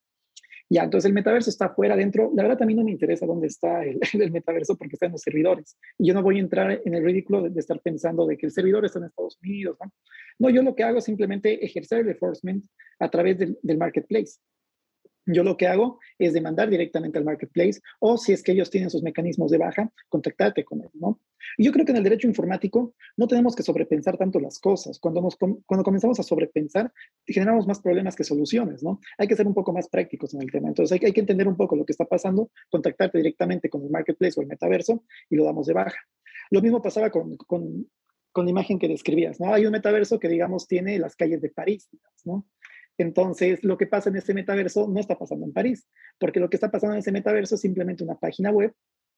Ya, entonces el metaverso está fuera, dentro. La verdad, mí no me interesa dónde está el, metaverso porque está en los servidores. Y yo no voy a entrar en el ridículo de, estar pensando de que el servidor está en Estados Unidos. ¿no? no, yo lo que hago es simplemente ejercer el enforcement a través del marketplace. Yo lo que hago es demandar directamente al marketplace o si es que ellos tienen sus mecanismos de baja, contactarte con él, yo creo que en el derecho informático no tenemos que sobrepensar tanto las cosas. Cuando, nos, cuando comenzamos a sobrepensar, generamos más problemas que soluciones, ¿no? Hay que ser un poco más prácticos en el tema. Entonces hay, hay que entender un poco lo que está pasando, contactarte directamente con el marketplace o el metaverso y lo damos de baja. Lo mismo pasaba con, con, con la imagen que describías, ¿no? Hay un metaverso que, digamos, tiene las calles de París, ¿no? Entonces, lo que pasa en ese metaverso no está pasando en París, porque lo que está pasando en ese metaverso es simplemente una página web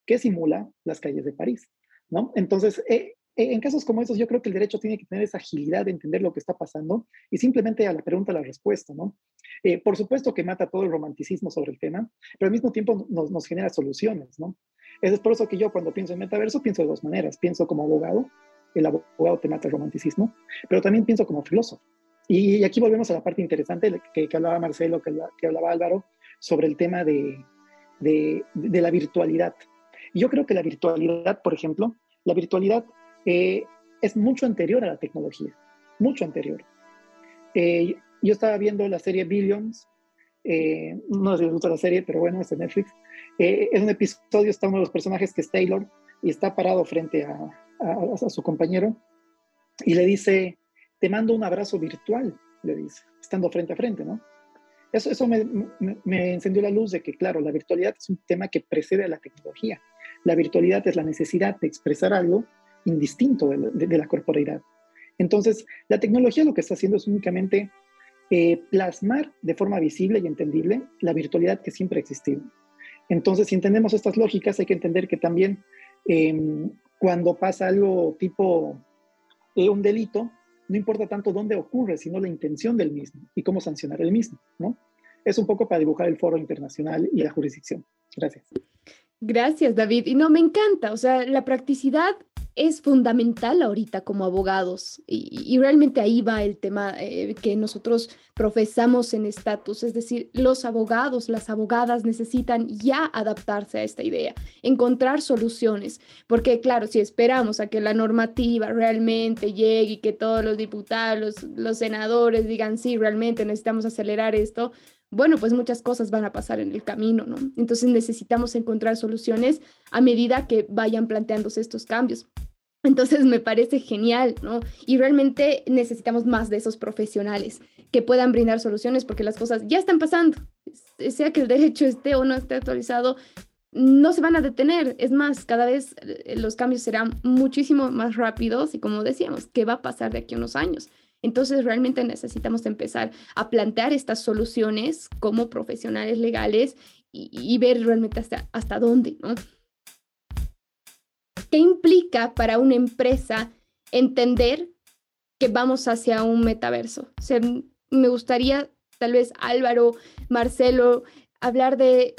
que simula las calles de París, ¿no? Entonces, eh, eh, en casos como esos, yo creo que el derecho tiene que tener esa agilidad de entender lo que está pasando y simplemente a la pregunta la respuesta, ¿no? Eh, por supuesto que mata todo el romanticismo sobre el tema, pero al mismo tiempo nos, genera soluciones. Es por eso que yo cuando pienso en metaverso pienso de dos maneras. Pienso como abogado, el abogado te mata el romanticismo, pero también pienso como filósofo. Y aquí volvemos a la parte interesante que, que hablaba Marcelo, que, que, hablaba Álvaro, sobre el tema de, de, de, la virtualidad. Yo creo que la virtualidad, por ejemplo, la virtualidad eh, es mucho anterior a la tecnología, mucho anterior. Eh, yo estaba viendo la serie Billions, eh, no sé si les gusta la serie, pero bueno, es de Netflix. Eh, en un episodio está uno de los personajes que es Taylor y está parado frente a, a, a su compañero y le dice, te mando un abrazo virtual, le dice, estando frente a frente, ¿no? Eso, eso me, me, encendió la luz de que, claro, la virtualidad es un tema que precede a la tecnología. La virtualidad es la necesidad de expresar algo indistinto de, de, la corporalidad. Entonces, la tecnología lo que está haciendo es únicamente eh, plasmar de forma visible y entendible la virtualidad que siempre ha existido. Entonces, si entendemos estas lógicas, hay que entender que también em, cuando pasa algo tipo eh, un delito, no importa tanto dónde ocurre, sino la intención del mismo y cómo sancionar el mismo, ¿no? Es un poco para dibujar el foro internacional y la jurisdicción. Gracias. Gracias, David. Y no, me encanta, o sea, la practicidad es fundamental ahorita como abogados y, realmente ahí va el tema eh, que nosotros profesamos en estatus, es decir, los abogados, las abogadas necesitan ya adaptarse a esta idea, encontrar soluciones, porque claro, si esperamos a que la normativa realmente llegue y que todos los diputados, los senadores digan, sí, realmente necesitamos acelerar esto, bueno, pues muchas cosas van a pasar en el camino, ¿no? Entonces necesitamos encontrar soluciones a medida que vayan planteándose estos cambios. Entonces me parece genial, ¿no? Y realmente necesitamos más de esos profesionales que puedan brindar soluciones porque las cosas ya están pasando. Sea que el derecho esté o no esté actualizado, no se van a detener. Es más, cada vez eh, los cambios serán muchísimo más rápidos y como decíamos, ¿qué va a pasar de aquí a unos años? Entonces realmente necesitamos empezar a plantear estas soluciones como profesionales legales y, ver realmente hasta, hasta dónde, ¿no? ¿Qué implica para una empresa entender que vamos hacia un metaverso? me gustaría, tal vez Álvaro, Marcelo, hablar de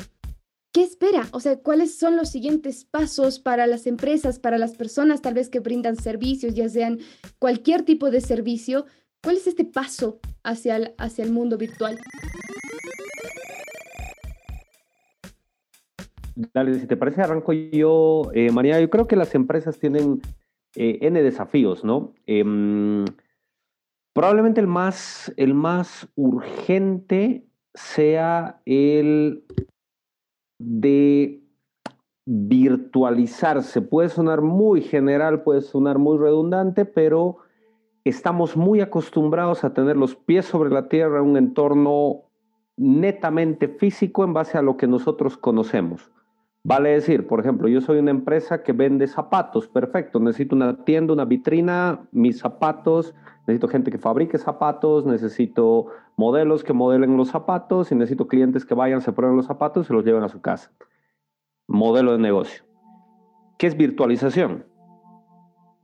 ¿qué espera? O sea, ¿cuáles son los siguientes pasos para las empresas, para las personas tal vez que brindan servicios, ya sean cualquier tipo de servicio? ¿Cuál es este paso hacia el, hacia el mundo virtual? Dale, si te parece, arranco yo. Eh, María, yo creo que las empresas tienen eh, N desafíos, ¿no? Em, probablemente el más, el más urgente sea el de virtualizarse. Puede sonar muy general, puede sonar muy redundante, pero estamos muy acostumbrados a tener los pies sobre la tierra un entorno netamente físico en base a lo que nosotros conocemos. Vale decir, por ejemplo, yo soy una empresa que vende zapatos, perfecto, necesito una tienda, una vitrina, mis zapatos, necesito gente que fabrique zapatos, necesito modelos que modelen los zapatos y necesito clientes que vayan, se prueben los zapatos y los lleven a su casa. Modelo de negocio. ¿Qué es virtualización?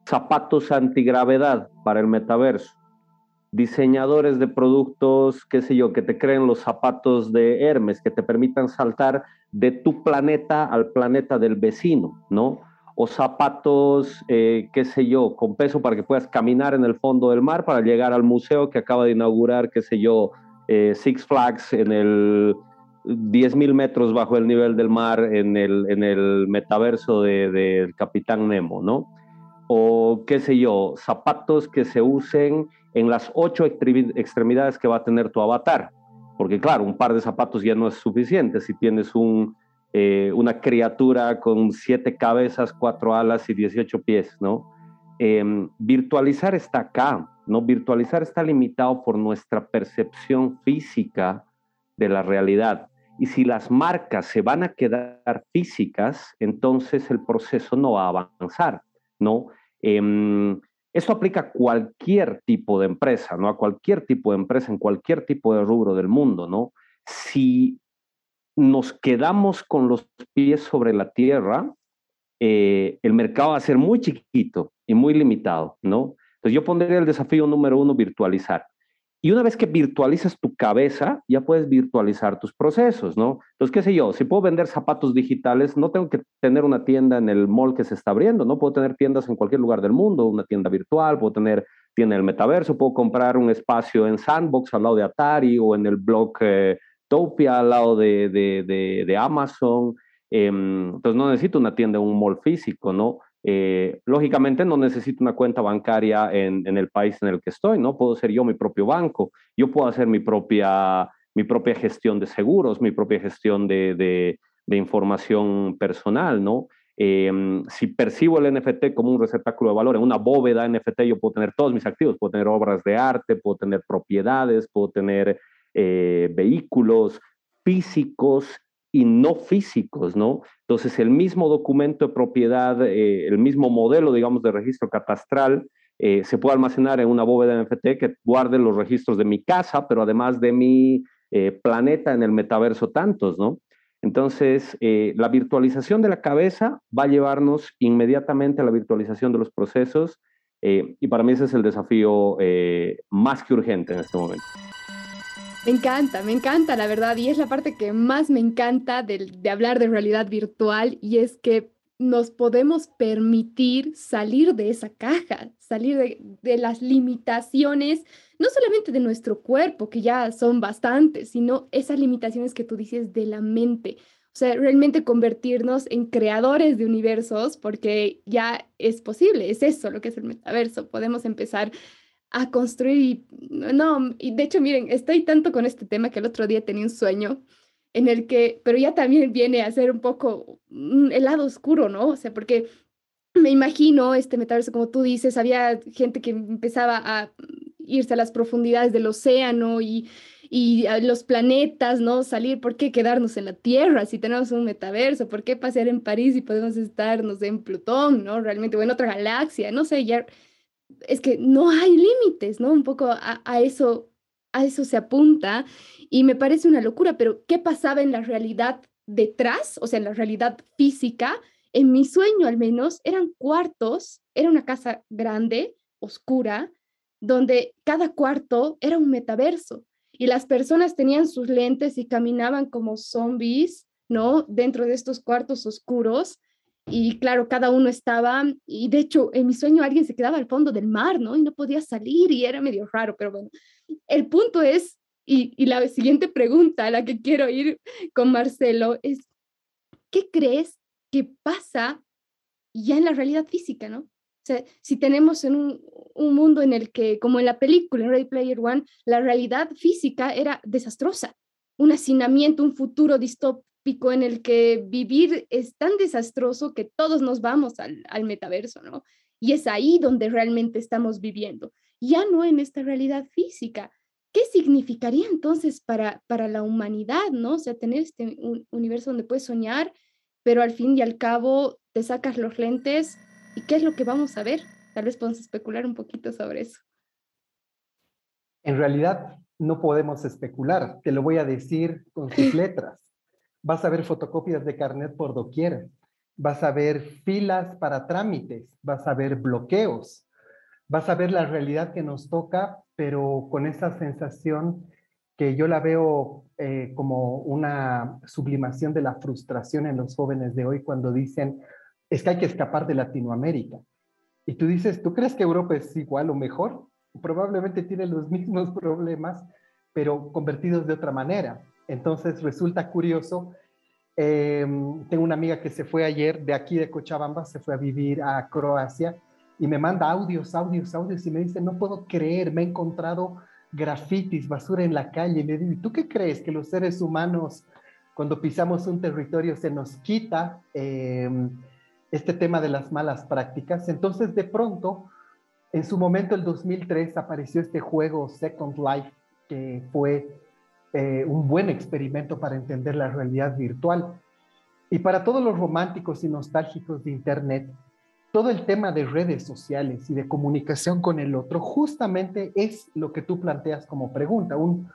Zapatos antigravedad para el metaverso. Diseñadores de productos, qué sé yo, que te creen los zapatos de Hermes, que te permitan saltar de tu planeta al planeta del vecino, ¿no? O zapatos, eh, qué sé yo, con peso para que puedas caminar en el fondo del mar para llegar al museo que acaba de inaugurar, qué sé yo, eh, Six Flags en el 10.000 metros bajo el nivel del mar en el, en el metaverso del de, Capitán Nemo, ¿no? O qué sé yo, zapatos que se usen en las ocho extremidades que va a tener tu avatar, porque claro, un par de zapatos ya no es suficiente si tienes un, eh, una criatura con siete cabezas, cuatro alas y 18 pies, ¿no? Em, virtualizar está acá, ¿no? Virtualizar está limitado por nuestra percepción física de la realidad. Y si las marcas se van a quedar físicas, entonces el proceso no va a avanzar, ¿no? Eh, esto aplica a cualquier tipo de empresa, ¿no? A cualquier tipo de empresa, en cualquier tipo de rubro del mundo, ¿no? Si nos quedamos con los pies sobre la tierra, eh, el mercado va a ser muy chiquito y muy limitado, ¿no? Entonces yo pondría el desafío número uno, virtualizar. Y una vez que virtualizas tu cabeza, ya puedes virtualizar tus procesos, ¿no? Entonces, qué sé yo, si puedo vender zapatos digitales, no tengo que tener una tienda en el mall que se está abriendo, ¿no? Puedo tener tiendas en cualquier lugar del mundo, una tienda virtual, puedo tener tienda en el metaverso, puedo comprar un espacio en Sandbox al lado de Atari o en el blog eh, Topia al lado de, de, de, Amazon. Em, entonces, no necesito una tienda en un mall físico, ¿no? Eh, lógicamente no necesito una cuenta bancaria en, el país en el que estoy, ¿no? Puedo ser yo mi propio banco, yo puedo hacer mi propia, mi propia gestión de seguros, mi propia gestión de, información personal, ¿no? Em, si percibo el NFT como un receptáculo de valor, en una bóveda NFT yo puedo tener todos mis activos, puedo tener obras de arte, puedo tener propiedades, puedo tener vehículos físicos y no físicos, ¿no? Entonces, el mismo documento de propiedad, el mismo modelo, digamos, de registro catastral, se puede almacenar en una bóveda NFT que guarde los registros de mi casa, pero además de mi planeta en el metaverso tantos, ¿no? Entonces, eh, la virtualización de la cabeza va a llevarnos inmediatamente a la virtualización de los procesos eh, y para mí ese es el desafío eh, más que urgente en este momento. Me encanta, me encanta, la verdad, y es la parte que más me encanta de, hablar de realidad virtual y es que nos podemos permitir salir de esa caja, salir de, de, las limitaciones, no solamente de nuestro cuerpo, que ya son bastantes, sino esas limitaciones que tú dices de la mente. O sea, realmente convertirnos en creadores de universos, porque ya es posible, es eso lo que es el metaverso. Podemos empezar a construir y no, y de hecho, miren, estoy tanto con este tema que el otro día tenía un sueño en el que, pero ya también viene a ser un poco el lado oscuro, ¿no? O sea, porque me imagino este metaverso, como tú dices, había gente que empezaba a irse a las profundidades del océano y, y a los planetas, ¿no? Salir, ¿por qué quedarnos en la Tierra si tenemos un metaverso? ¿Por qué pasear en París y podemos estarnos en Plutón, ¿no? Realmente, o en otra galaxia, no sé, ya es que no hay límites, ¿no? Un poco a, eso a eso se apunta y me parece una locura, pero ¿qué pasaba en la realidad detrás? O sea, en la realidad física, en mi sueño al menos, eran cuartos, era una casa grande, oscura, donde cada cuarto era un metaverso y las personas tenían sus lentes y caminaban como zombies, ¿no? Dentro de estos cuartos oscuros. Y claro, cada uno estaba, y de hecho, en mi sueño alguien se quedaba al fondo del mar, ¿no? Y no podía salir y era medio raro, pero bueno, el punto es, y, y la siguiente pregunta a la que quiero ir con Marcelo es, ¿qué crees que pasa ya en la realidad física, ¿no? O sea, si tenemos en un, un, mundo en el que, como en la película, en Ready Player One, la realidad física era desastrosa, un hacinamiento, un futuro distópico en el que vivir es tan desastroso que todos nos vamos al, al metaverso, ¿no? Y es ahí donde realmente estamos viviendo ya no en esta realidad física. ¿Qué significaría entonces para, para la humanidad, no? O sea, tener este universo donde puedes soñar, pero al fin y al cabo te sacas los lentes y qué es lo que vamos a ver. Tal vez podemos especular un poquito sobre eso. En realidad no podemos especular, te lo voy a decir con sus letras. Vas a ver fotocopias de carnet por doquier, vas a ver filas para trámites, vas a ver bloqueos, vas a ver la realidad que nos toca, pero con esa sensación que yo la veo eh, como una sublimación de la frustración en los jóvenes de hoy cuando dicen, es que hay que escapar de Latinoamérica. Y tú dices, ¿tú crees que Europa es igual o mejor? Probablemente tiene los mismos problemas, pero convertidos de otra manera. Entonces resulta curioso. Em, tengo una amiga que se fue ayer de aquí de Cochabamba, se fue a vivir a Croacia y me manda audios, audios, audios y me dice, no puedo creer, me he encontrado grafitis, basura en la calle. Y le digo, ¿y tú qué crees que los seres humanos, cuando pisamos un territorio, se nos quita em, este tema de las malas prácticas? Entonces, de pronto, en su momento, el 2003, apareció este juego Second Life, que fue eh, un buen experimento para entender la realidad virtual. Y para todos los románticos y nostálgicos de Internet, todo el tema de redes sociales y de comunicación con el otro justamente es lo que tú planteas como pregunta, un,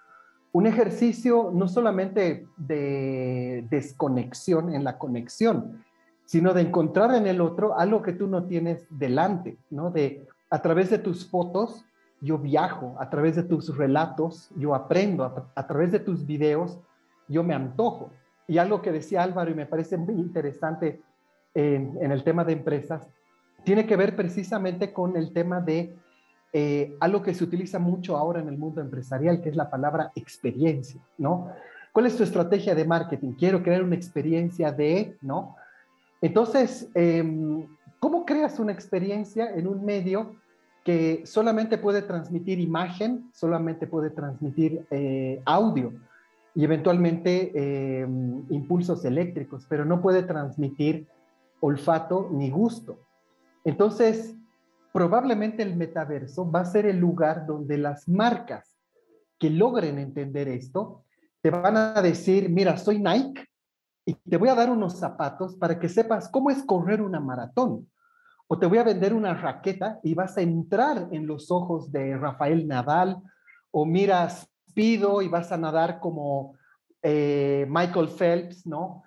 un ejercicio no solamente de desconexión en la conexión, sino de encontrar en el otro algo que tú no tienes delante, ¿no? De a través de tus fotos yo viajo, a través de tus relatos yo aprendo, a, través de tus videos yo me antojo. Y algo que decía Álvaro y me parece muy interesante en, el tema de empresas tiene que ver precisamente con el tema de eh, algo que se utiliza mucho ahora en el mundo empresarial, que es la palabra experiencia, ¿no? ¿Cuál es tu estrategia de marketing? Quiero crear una experiencia de, ¿no? Entonces, em, ¿cómo creas una experiencia en un medio que solamente puede transmitir imagen, solamente puede transmitir eh, audio y eventualmente em, impulsos eléctricos, pero no puede transmitir olfato ni gusto? Entonces, probablemente el metaverso va a ser el lugar donde las marcas que logren entender esto, te van a decir, mira, soy Nike y te voy a dar unos zapatos para que sepas cómo es correr una maratón. O te voy a vender una raqueta y vas a entrar en los ojos de Rafael Nadal. O miras Pido y vas a nadar como eh, Michael Phelps, ¿no?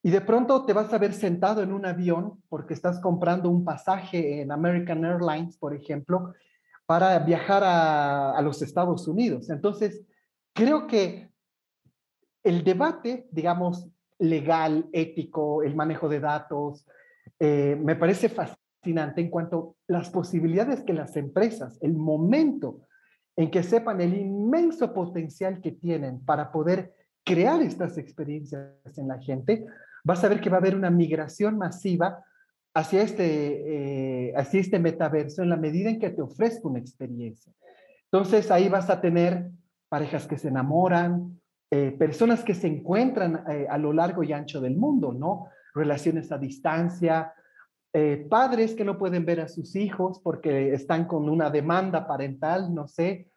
Y de pronto te vas a ver sentado en un avión porque estás comprando un pasaje en American Airlines, por ejemplo, para viajar a, los Estados Unidos. Entonces, creo que el debate, digamos, legal, ético, el manejo de datos, eh, me parece fascinante en cuanto a las posibilidades que las empresas, el momento en que sepan el inmenso potencial que tienen para poder crear estas experiencias en la gente, vas a ver que va a haber una migración masiva hacia este, eh, hacia este metaverso en la medida en que te ofrezca una experiencia. Entonces ahí vas a tener parejas que se enamoran, eh, personas que se encuentran eh, a lo largo y ancho del mundo, ¿no? Relaciones a distancia, padres que no pueden ver a sus hijos porque están con una demanda parental, no sé.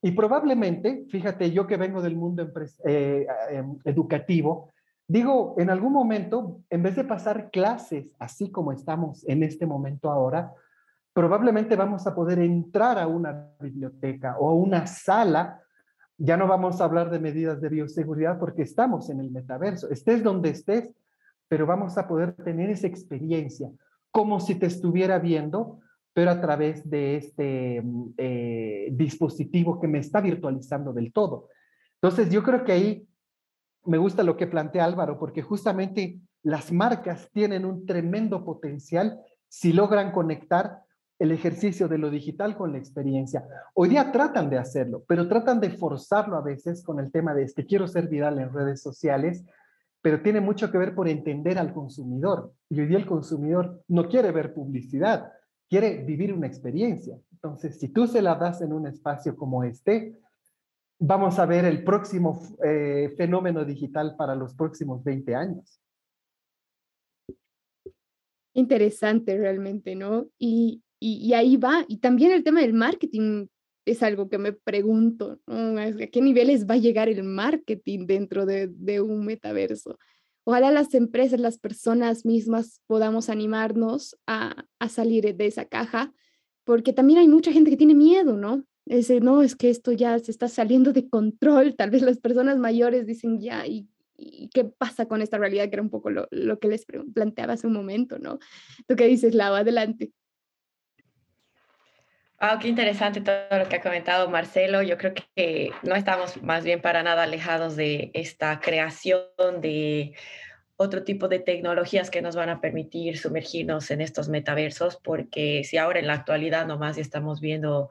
Y probablemente, fíjate, yo que vengo del mundo em, educativo, Digo, en algún momento, en vez de pasar clases así como estamos en este momento ahora, probablemente vamos a poder entrar a una biblioteca o a una sala. Ya no vamos a hablar de medidas de bioseguridad porque estamos en el metaverso. Estés donde estés, pero vamos a poder tener esa experiencia como si te estuviera viendo, pero a través de este eh, dispositivo que me está virtualizando del todo. Entonces, yo creo que ahí me gusta lo que plantea Álvaro, porque justamente las marcas tienen un tremendo potencial si logran conectar el ejercicio de lo digital con la experiencia. Hoy día tratan de hacerlo, pero tratan de forzarlo a veces con el tema de que quiero ser viral en redes sociales, pero tiene mucho que ver por entender al consumidor. Y hoy día el consumidor no quiere ver publicidad, quiere vivir una experiencia. Entonces, si tú se la das en un espacio como este, vamos a ver el próximo eh, fenómeno digital para los próximos 20 años. Interesante realmente, ¿no? Y, y, ahí va. Y también el tema del marketing es algo que me pregunto. ¿A qué niveles va a llegar el marketing dentro de, un metaverso? Ojalá las empresas, las personas mismas podamos animarnos a, salir de esa caja, porque también hay mucha gente que tiene miedo, ¿no? ese, no, es que esto ya se está saliendo de control, tal vez las personas mayores dicen ya, ¿y, qué pasa con esta realidad? Que era un poco lo, que les planteaba hace un momento, ¿no? ¿Tú qué dices, Lau? Adelante. Ah, qué interesante todo lo que ha comentado Marcelo. Yo creo que no estamos más bien para nada alejados de esta creación de otro tipo de tecnologías que nos van a permitir sumergirnos en estos metaversos, porque si ahora en la actualidad nomás estamos viendo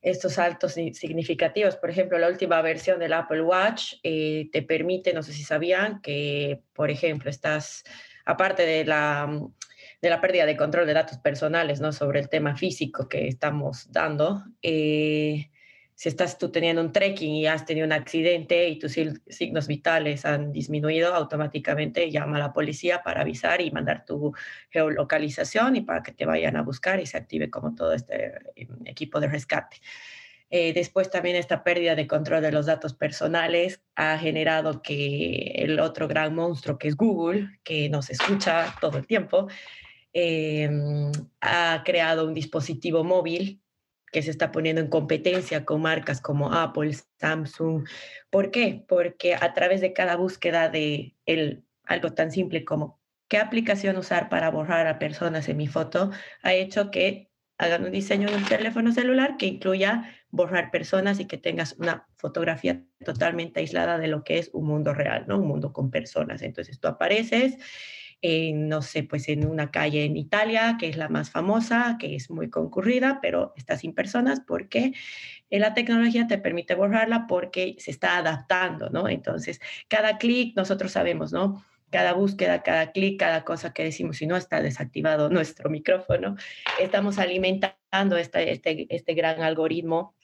estos saltos significativos. Por ejemplo, la última versión del Apple Watch eh, te permite, no sé si sabían, que, por ejemplo, estás, aparte de la, de la pérdida de control de datos personales, ¿no? Sobre el tema físico que estamos dando, eh, si estás tú teniendo un trekking y has tenido un accidente y tus signos vitales han disminuido, automáticamente llama a la policía para avisar y mandar tu geolocalización y para que te vayan a buscar y se active como todo este em, equipo de rescate. Eh, después también esta pérdida de control de los datos personales ha generado que el otro gran monstruo que es Google, que nos escucha todo el tiempo, em, ha creado un dispositivo móvil que se está poniendo en competencia con marcas como Apple, Samsung. ¿Por qué? Porque a través de cada búsqueda de el, algo tan simple como qué aplicación usar para borrar a personas en mi foto, ha hecho que hagan un diseño de un teléfono celular que incluya borrar personas y que tengas una fotografía totalmente aislada de lo que es un mundo real, ¿no? Un mundo con personas. Entonces tú apareces en, no sé, pues en una calle en Italia, que es la más famosa, que es muy concurrida, pero está sin personas porque eh, la tecnología te permite borrarla porque se está adaptando, ¿no? Entonces, cada clic, nosotros sabemos, ¿no? Cada búsqueda, cada clic, cada cosa que decimos, si no está desactivado nuestro micrófono, estamos alimentando este, este, este gran algoritmo,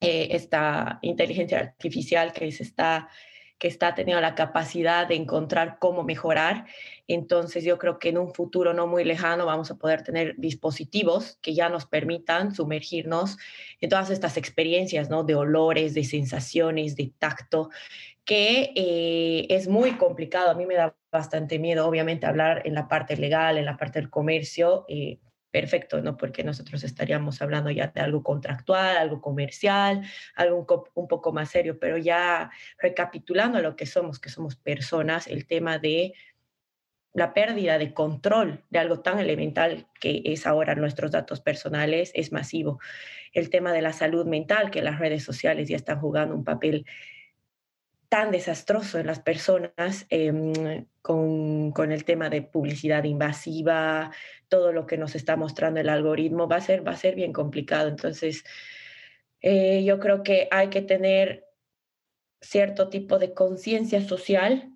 eh, esta inteligencia artificial que se está que está teniendo la capacidad de encontrar cómo mejorar. Entonces yo creo que en un futuro no muy lejano vamos a poder tener dispositivos que ya nos permitan sumergirnos en todas estas experiencias, ¿no? De olores, de sensaciones, de tacto, que eh, es muy complicado. A mí me da bastante miedo, obviamente, hablar en la parte legal, en la parte del comercio. Eh, perfecto, ¿no? Porque nosotros estaríamos hablando ya de algo contractual, algo comercial, algo un, poco más serio, pero ya recapitulando lo que somos, que somos personas, el tema de la pérdida de control de algo tan elemental que es ahora nuestros datos personales es masivo. El tema de la salud mental, que las redes sociales ya están jugando un papel tan desastroso en las personas em, con, con, el tema de publicidad invasiva, todo lo que nos está mostrando el algoritmo, va a ser, va a ser bien complicado. Entonces, eh, yo creo que hay que tener cierto tipo de conciencia social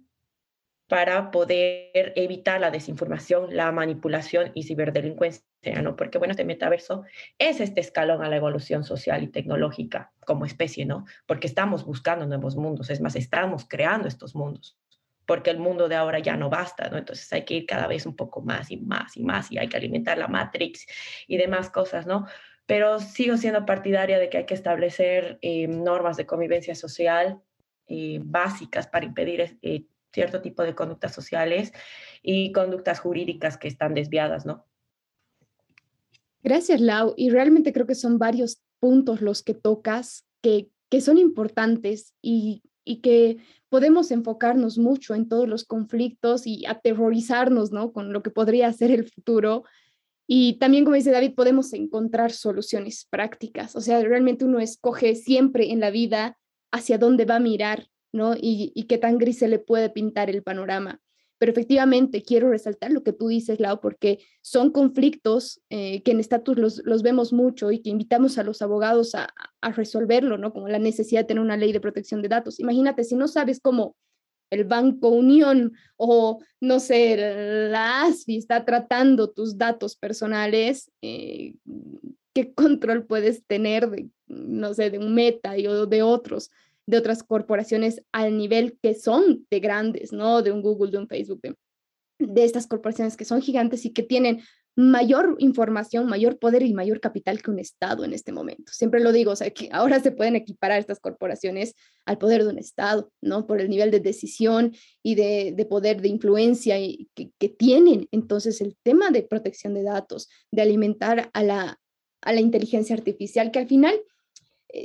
para poder evitar la desinformación, la manipulación y ciberdelincuencia, ¿no? Porque, bueno, este metaverso es este escalón a la evolución social y tecnológica como especie, ¿no? Porque estamos buscando nuevos mundos, es más, estamos creando estos mundos, porque el mundo de ahora ya no basta. Entonces hay que ir cada vez un poco más y más y más y hay que alimentar la Matrix y demás cosas, ¿no? Pero sigo siendo partidaria de que hay que establecer eh, normas de convivencia social eh, básicas para impedir eh, cierto tipo de conductas sociales y conductas jurídicas que están desviadas, ¿no? Gracias, Lau. Y realmente creo que son varios puntos los que tocas que, que son importantes y, y que podemos enfocarnos mucho en todos los conflictos y aterrorizarnos, ¿no? Con lo que podría ser el futuro. Y también, como dice David, podemos encontrar soluciones prácticas. O sea, realmente uno escoge siempre en la vida hacia dónde va a mirar ¿no? Y, y qué tan gris se le puede pintar el panorama. Pero efectivamente quiero resaltar lo que tú dices, Lau, porque son conflictos eh, que en estatus los, los, vemos mucho y que invitamos a los abogados a, a, resolverlo, ¿no? Como la necesidad de tener una ley de protección de datos. Imagínate, si no sabes cómo el Banco Unión o, no sé, la ASFI está tratando tus datos personales, eh, ¿qué control puedes tener de, no sé, de un Meta y, o de otros? De otras corporaciones al nivel que son de grandes, ¿no? De un Google, de un Facebook, de, de estas corporaciones que son gigantes y que tienen mayor información, mayor poder y mayor capital que un Estado en este momento. Siempre lo digo, o sea, que ahora se pueden equiparar estas corporaciones al poder de un Estado, ¿no? Por el nivel de decisión y de, de poder de influencia y, que, que, tienen. Entonces, el tema de protección de datos, de alimentar a la, a la inteligencia artificial, que al final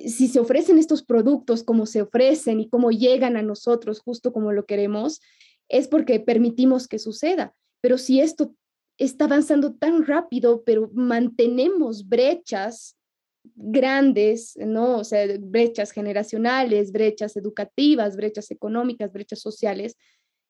si se ofrecen estos productos como se ofrecen y cómo llegan a nosotros justo como lo queremos, es porque permitimos que suceda. Pero si esto está avanzando tan rápido, pero mantenemos brechas grandes, ¿no? O sea, brechas generacionales, brechas educativas, brechas económicas, brechas sociales,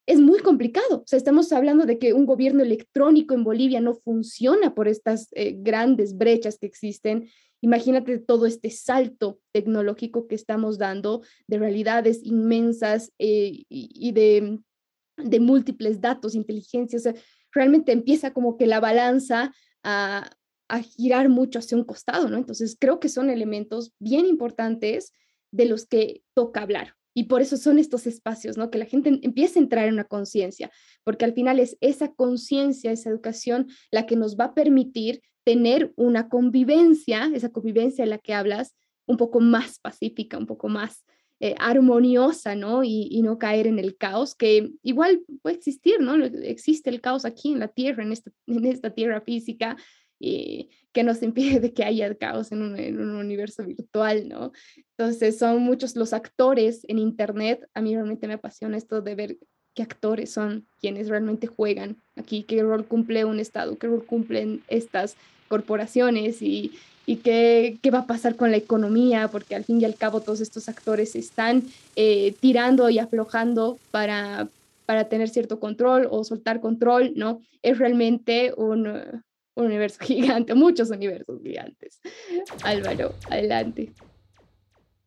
es muy complicado. O sea, estamos hablando de que un gobierno electrónico en Bolivia no funciona por estas eh, grandes brechas que existen Imagínate todo este salto tecnológico que estamos dando de realidades inmensas eh, y, de, múltiples datos, inteligencia. realmente empieza como que la balanza a, a girar mucho hacia un costado, ¿no? Entonces creo que son elementos bien importantes de los que toca hablar. Y por eso son estos espacios, ¿no? Que la gente empiece a entrar en una conciencia, porque al final es esa conciencia, esa educación la que nos va a permitir tener una convivencia, esa convivencia en la que hablas, un poco más pacífica, un poco más eh, armoniosa, ¿no? Y, y, no caer en el caos, que igual puede existir, ¿no? Existe el caos aquí en la Tierra, en esta, en esta Tierra física, y que nos impide de que haya caos en un, en un, universo virtual, ¿no? Entonces son muchos los actores en Internet. A mí realmente me apasiona esto de ver qué actores son quienes realmente juegan aquí, qué rol cumple un Estado, qué rol cumplen estas corporaciones y, y qué, qué, va a pasar con la economía, porque al fin y al cabo todos estos actores están eh, tirando y aflojando para, para tener cierto control o soltar control, ¿no? Es realmente un, un universo gigante, muchos universos gigantes. Álvaro, adelante.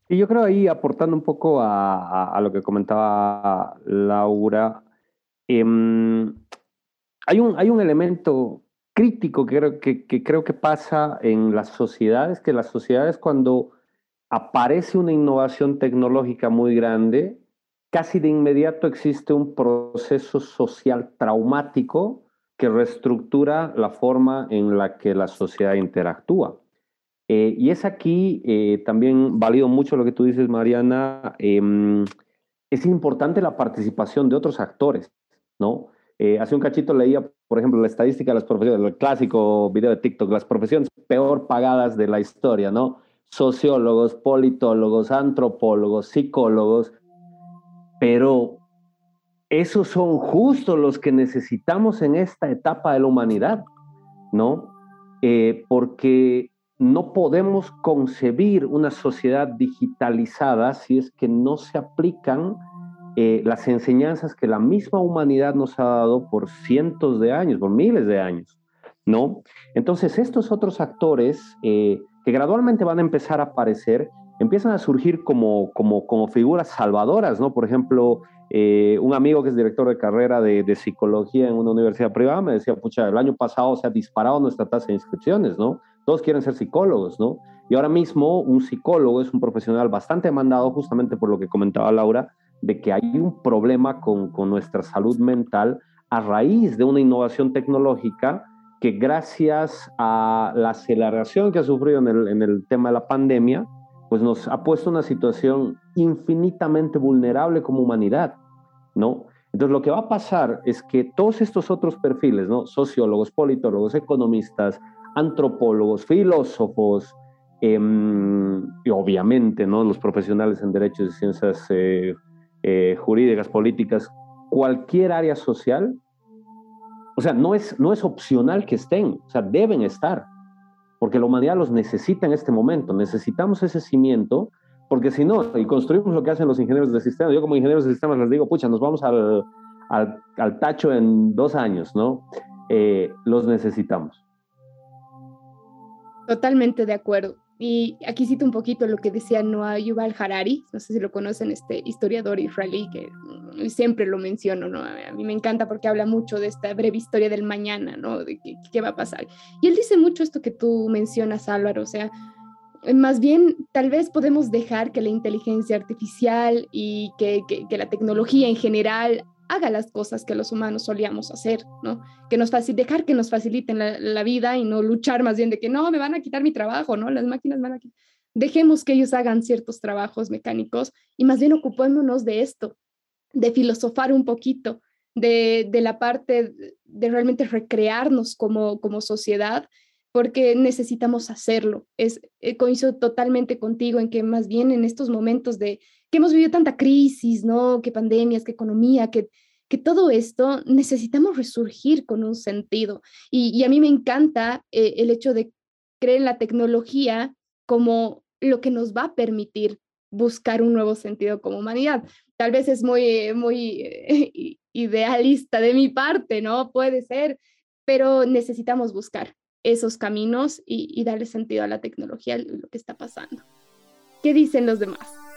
Y yo creo ahí, aportando un poco a, lo que comentaba Laura, eh, hay, un, hay un elemento crítico que creo que, que creo que pasa en las sociedades, que las sociedades cuando aparece una innovación tecnológica muy grande, casi de inmediato existe un proceso social traumático que reestructura la forma en la que la sociedad interactúa. Eh, y es aquí eh, también válido mucho lo que tú dices, Mariana. Em, es importante la participación de otros actores, ¿no? Eh, hace un cachito leía, por ejemplo, la estadística de las profesiones, el clásico video de TikTok, las profesiones peor pagadas de la historia, ¿no? Sociólogos, politólogos, antropólogos, psicólogos, pero esos son justo los que necesitamos en esta etapa de la humanidad, ¿no? porque no podemos concebir una sociedad digitalizada si es que no se aplican eh, las enseñanzas que la misma humanidad nos ha dado por cientos de años, por miles de años, ¿no? Entonces, estos otros actores eh, que gradualmente van a empezar a aparecer, empiezan a surgir como, como, como figuras salvadoras, ¿no? Por ejemplo, eh, un amigo que es director de carrera de, de, psicología en una universidad privada me decía, pucha, el año pasado se ha disparado nuestra tasa de inscripciones, ¿no? todos quieren ser psicólogos, ¿no? Y ahora mismo un psicólogo es un profesional bastante demandado justamente por lo que comentaba Laura, de que hay un problema con, con nuestra salud mental a raíz de una innovación tecnológica que gracias a la aceleración que ha sufrido en el, en el tema de la pandemia, pues nos ha puesto una situación infinitamente vulnerable como humanidad, ¿no? Entonces lo que va a pasar es que todos estos otros perfiles, ¿no? Sociólogos, politólogos, economistas, antropólogos, filósofos, em, y obviamente ¿no? los profesionales en derechos y ciencias eh, eh, jurídicas, políticas, cualquier área social, o sea, no es, no es opcional que estén, o sea, deben estar, porque la humanidad los necesita en este momento, necesitamos ese cimiento, porque si no, y construimos lo que hacen los ingenieros de sistemas, yo como ingeniero de sistemas les digo, pucha, nos vamos al, al, tacho en dos años, ¿no? Eh, los necesitamos. Totalmente de acuerdo. Y aquí cito un poquito lo que decía Noah Yuval Harari, no sé si lo conocen, este historiador israelí que mm, siempre lo menciono, ¿no? A mí me encanta porque habla mucho de esta breve historia del mañana, ¿no? De qué, va a pasar. Y él dice mucho esto que tú mencionas, Álvaro, o sea, más bien tal vez podemos dejar que la inteligencia artificial y que la tecnología en general haga las cosas que los humanos solíamos hacer, ¿no? Que nos dejar que nos faciliten la, vida y no luchar más bien de que no, me van a quitar mi trabajo, ¿no? Las máquinas van a quitar. Dejemos que ellos hagan ciertos trabajos mecánicos y más bien ocupémonos de esto, de filosofar un poquito, de, de la parte de realmente recrearnos como, como sociedad, porque necesitamos hacerlo. Es, eh, coincido totalmente contigo en que más bien en estos momentos de que hemos vivido tanta crisis, ¿no? Que pandemias, que economía, que, que todo esto necesitamos resurgir con un sentido. Y, a mí me encanta eh, el hecho de creer en la tecnología como lo que nos va a permitir buscar un nuevo sentido como humanidad. Tal vez es muy, muy idealista de mi parte, ¿no? Puede ser, pero necesitamos buscar esos caminos y, y darle sentido a la tecnología, lo que está pasando. ¿Qué dicen los demás?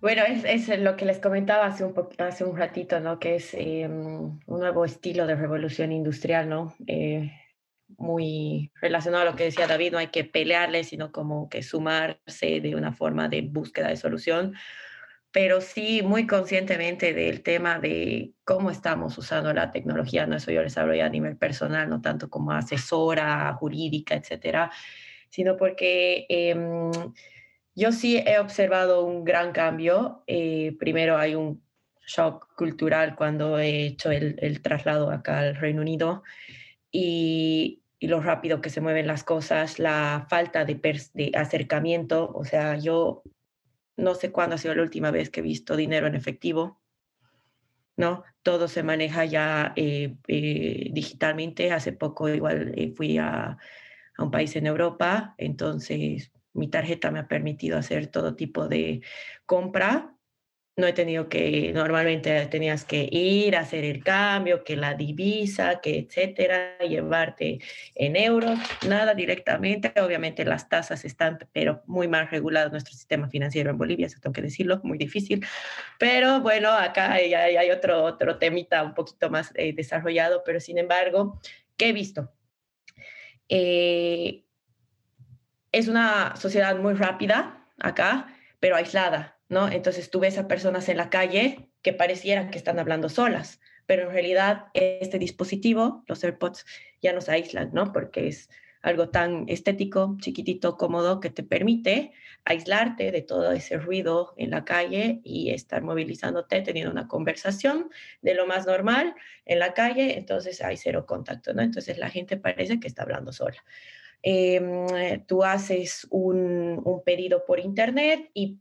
Bueno, es, es, lo que les comentaba hace un, hace un ratito, ¿no? Que es em, un nuevo estilo de revolución industrial, ¿no? Eh, muy relacionado a lo que decía David, no hay que pelearle, sino como que sumarse de una forma de búsqueda de solución, pero sí muy conscientemente del tema de cómo estamos usando la tecnología, no eso yo les hablo ya a nivel personal, no tanto como asesora jurídica, etcétera, sino porque... Eh, yo sí he observado un gran cambio. Eh, primero hay un shock cultural cuando he hecho el, traslado acá al Reino Unido y, lo rápido que se mueven las cosas, la falta de, de, acercamiento. O sea, yo no sé cuándo ha sido la última vez que he visto dinero en efectivo. ¿no? Todo se maneja ya eh, eh, digitalmente. Hace poco igual fui a, a un país en Europa, entonces mi tarjeta me ha permitido hacer todo tipo de compra. No he tenido que, normalmente tenías que ir a hacer el cambio, que la divisa, que etcétera, llevarte en euros, nada directamente. Obviamente las tasas están, pero muy mal reguladas nuestro sistema financiero en Bolivia, eso tengo que decirlo, muy difícil. Pero bueno, acá hay, hay otro, otro temita un poquito más eh, desarrollado, pero sin embargo, ¿qué he visto? Eh, es una sociedad muy rápida acá, pero aislada. ¿no? Entonces tú ves a personas en la calle que parecieran que están hablando solas, pero en realidad este dispositivo, los AirPods, ya nos aíslan, ¿no? Porque es algo tan estético, chiquitito, cómodo, que te permite aislarte de todo ese ruido en la calle y estar movilizándote, teniendo una conversación de lo más normal en la calle, entonces hay cero contacto, ¿no? Entonces la gente parece que está hablando sola. Em, tú haces un, pedido por internet y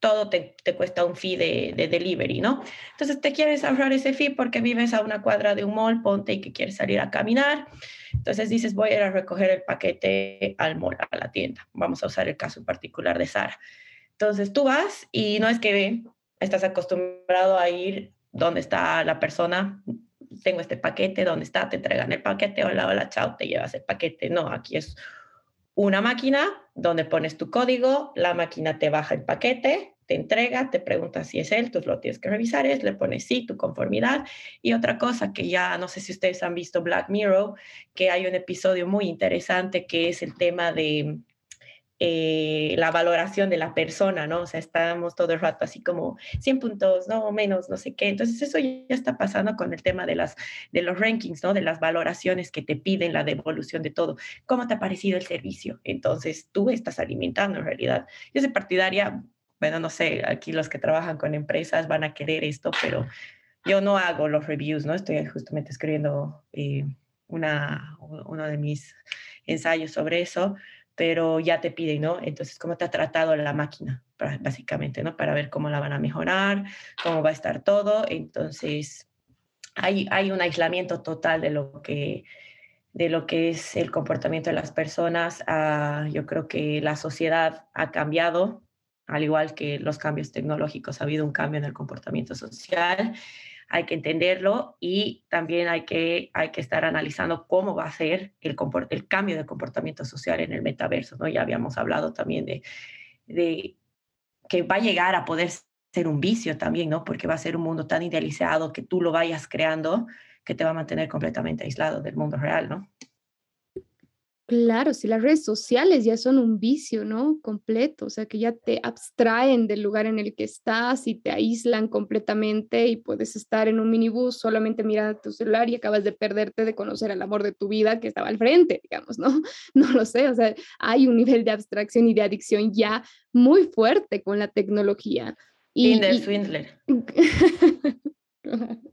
todo te, cuesta un fee de, de, delivery, ¿no? Entonces te quieres ahorrar ese fee porque vives a una cuadra de un mall, ponte y que quieres salir a caminar. Entonces dices, voy a ir a recoger el paquete al mall, a la tienda. Vamos a usar el caso en particular de Sara. Entonces tú vas y no es que estás acostumbrado a ir donde está la persona, tengo este paquete, ¿dónde está? Te entregan el paquete, hola, hola, chao, te llevas el paquete. No, aquí es una máquina donde pones tu código, la máquina te baja el paquete, te entrega, te pregunta si es él, tú lo tienes que revisar, es, le pones sí, tu conformidad. Y otra cosa que ya no sé si ustedes han visto Black Mirror, que hay un episodio muy interesante que es el tema de eh, la valoración de la persona, ¿no? O sea, estamos todo el rato así como 100 puntos, no menos, no sé qué. Entonces, eso ya está pasando con el tema de, las, de los rankings, ¿no? De las valoraciones que te piden, la devolución de todo. ¿Cómo te ha parecido el servicio? Entonces, tú estás alimentando en realidad. Yo soy partidaria, bueno, no sé, aquí los que trabajan con empresas van a querer esto, pero yo no hago los reviews, ¿no? Estoy justamente escribiendo eh, una, uno de mis ensayos sobre eso pero ya te piden, ¿no? Entonces, ¿cómo te ha tratado la máquina? Básicamente, ¿no? Para ver cómo la van a mejorar, cómo va a estar todo. Entonces, hay, hay un aislamiento total de lo que de lo que es el comportamiento de las personas. Ah, yo creo que la sociedad ha cambiado, al igual que los cambios tecnológicos, ha habido un cambio en el comportamiento social hay que entenderlo y también hay que, hay que estar analizando cómo va a ser el, el cambio de comportamiento social en el metaverso, ¿no? Ya habíamos hablado también de, de que va a llegar a poder ser un vicio también, ¿no? Porque va a ser un mundo tan idealizado que tú lo vayas creando que te va a mantener completamente aislado del mundo real, ¿no? Claro, si las redes sociales ya son un vicio, ¿no? Completo, o sea, que ya te abstraen del lugar en el que estás y te aíslan completamente y puedes estar en un minibús solamente mirando tu celular y acabas de perderte de conocer el amor de tu vida que estaba al frente, digamos, ¿no? No lo sé, o sea, hay un nivel de abstracción y de adicción ya muy fuerte con la tecnología. Y, Tinder, Swindler. Y,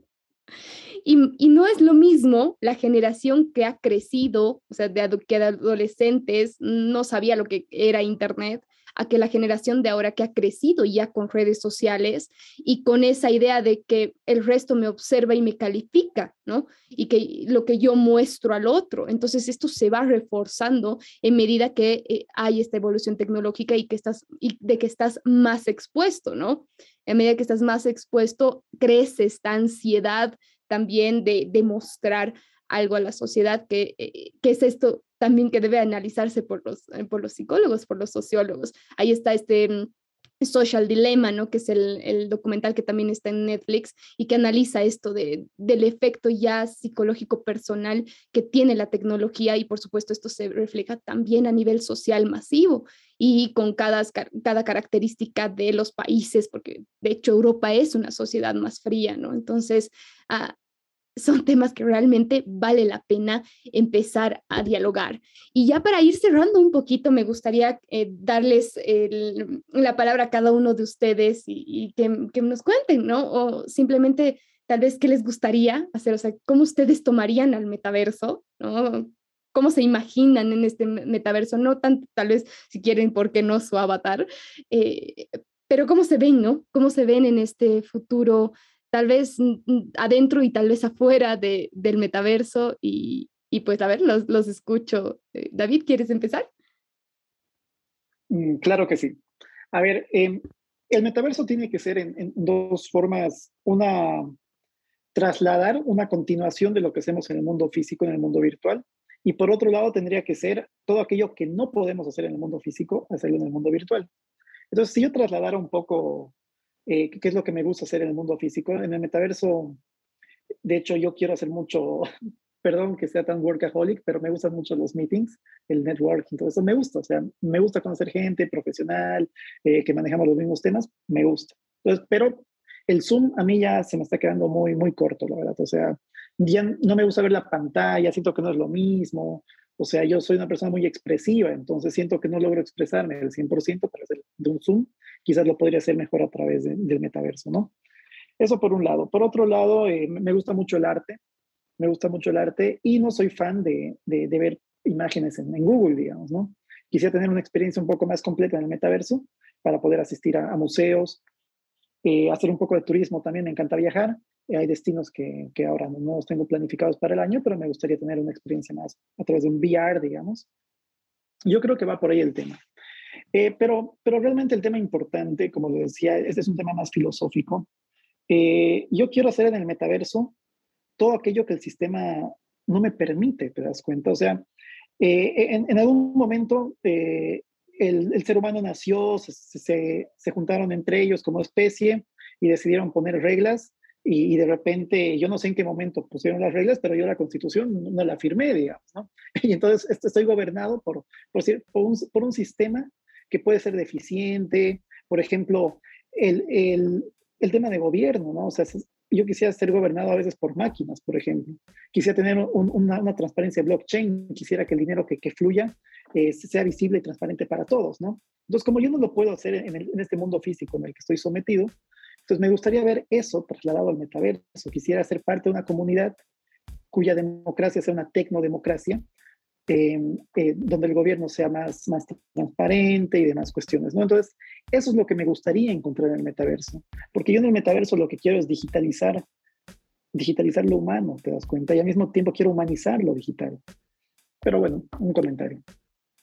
no es lo mismo la generación que ha crecido, o sea, de, que de adolescentes no sabía lo que era Internet, a que la generación de ahora que ha crecido ya con redes sociales y con esa idea de que el resto me observa y me califica, ¿no? Y que lo que yo muestro al otro. Entonces esto se va reforzando en medida que eh, hay esta evolución tecnológica y que estás y de que estás más expuesto, ¿no? En medida que estás más expuesto, crece esta ansiedad también de demostrar algo a la sociedad, que, eh, que, es esto también que debe analizarse por los, eh, por los psicólogos, por los sociólogos. Ahí está este mm, Social Dilemma, ¿no? que es el, documental que también está en Netflix y que analiza esto de, del efecto ya psicológico personal que tiene la tecnología y por supuesto esto se refleja también a nivel social masivo y con cada, cada característica de los países, porque de hecho Europa es una sociedad más fría, ¿no? Entonces, ah, son temas que realmente vale la pena empezar a dialogar. Y ya para ir cerrando un poquito, me gustaría eh, darles la palabra a cada uno de ustedes y, que, nos cuenten, ¿no? O simplemente tal vez qué les gustaría hacer, o sea, cómo ustedes tomarían al metaverso, ¿no? ¿Cómo se imaginan en este metaverso? No tanto, tal vez, si quieren, ¿por qué no su avatar? Eh, pero cómo se ven, ¿no? ¿Cómo se ven en este futuro tal vez adentro y tal vez afuera de, del metaverso y, y, pues a ver, los, los escucho. Eh, David, ¿quieres empezar? Mm, claro que sí. A ver, em, el metaverso tiene que ser en, en, dos formas. Una, trasladar una continuación de lo que hacemos en el mundo físico, en el mundo virtual. Y por otro lado, tendría que ser todo aquello que no podemos hacer en el mundo físico, hacerlo en el mundo virtual. Entonces, si yo trasladara un poco eh, qué es lo que me gusta hacer en el mundo físico. En el metaverso, de hecho, yo quiero hacer mucho perdón que sea tan workaholic, pero me gustan mucho los meetings, el networking, todo eso me gusta. O sea, me gusta conocer gente profesional, eh, que manejamos los mismos temas, me gusta. Entonces, pero el Zoom a mí ya se me está quedando muy, muy corto, la verdad. O sea, ya no me gusta ver la pantalla, siento que no es lo mismo. O sea, yo soy una persona muy expresiva, entonces siento que no logro expresarme al 100% a través de, un Zoom. Quizás lo podría hacer mejor a través del metaverso, ¿no? Eso por un lado. Por otro lado, eh, me gusta mucho el arte me gusta mucho el arte y no soy fan de, de, ver imágenes en, Google, digamos, ¿no? Quisiera tener una experiencia un poco más completa en el metaverso para poder asistir a, museos, eh, hacer un poco de turismo también, me encanta viajar. Eh, hay destinos que, que, ahora no los tengo planificados para el año, pero me gustaría tener una experiencia más a través de un VR, digamos. Yo creo que va por ahí el tema. Eh, pero, pero realmente el tema importante, como les decía, este es un tema más filosófico. yo quiero hacer en el metaverso todo aquello que el sistema no me permite, ¿te das cuenta? O sea, eh, en, algún momento el, ser humano nació, se, se, juntaron entre ellos como especie y decidieron poner reglas y, de repente, yo no sé en qué momento pusieron las reglas, pero yo la constitución no, la firmé, digamos, ¿no? Y entonces estoy gobernado por, por, por, un, por un sistema que puede ser deficiente, por ejemplo, el, el, el tema de gobierno, ¿no? O sea, yo quisiera ser gobernado a veces por máquinas, por ejemplo. Quisiera tener una, una, transparencia blockchain, quisiera que el dinero que, que fluya eh, sea visible y transparente para todos, ¿no? Entonces, como yo no lo puedo hacer en, en, este mundo físico en el que estoy sometido, entonces me gustaría ver eso trasladado al metaverso. Quisiera ser parte de una comunidad cuya democracia sea una tecnodemocracia, Em, eh, donde el gobierno sea más, más transparente y demás cuestiones, ¿no? Entonces, eso es lo que me gustaría encontrar en el metaverso, porque yo en el metaverso lo que quiero es digitalizar, digitalizar lo humano, te das cuenta, y al mismo tiempo quiero humanizar lo digital. Pero bueno, un comentario.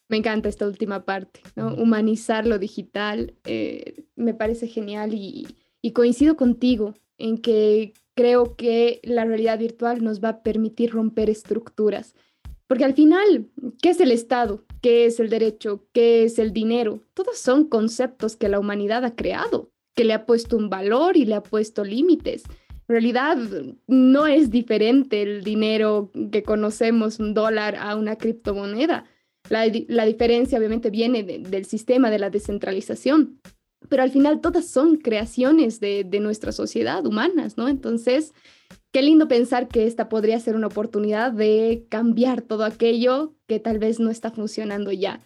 Me encanta esta última parte, ¿no? Humanizar lo digital, eh, me parece genial y, y coincido contigo en que creo que la realidad virtual nos va a permitir romper estructuras porque al final, ¿qué es el Estado? ¿Qué es el derecho? ¿Qué es el dinero? Todos son conceptos que la humanidad ha creado, que le ha puesto un valor y le ha puesto límites. En realidad no es diferente el dinero que conocemos, un dólar, a una criptomoneda. La, diferencia obviamente viene del sistema de la descentralización, pero al final todas son creaciones de, de nuestra sociedad humanas, ¿no? Entonces, qué lindo pensar que esta podría ser una oportunidad de cambiar todo aquello que tal vez no está funcionando ya.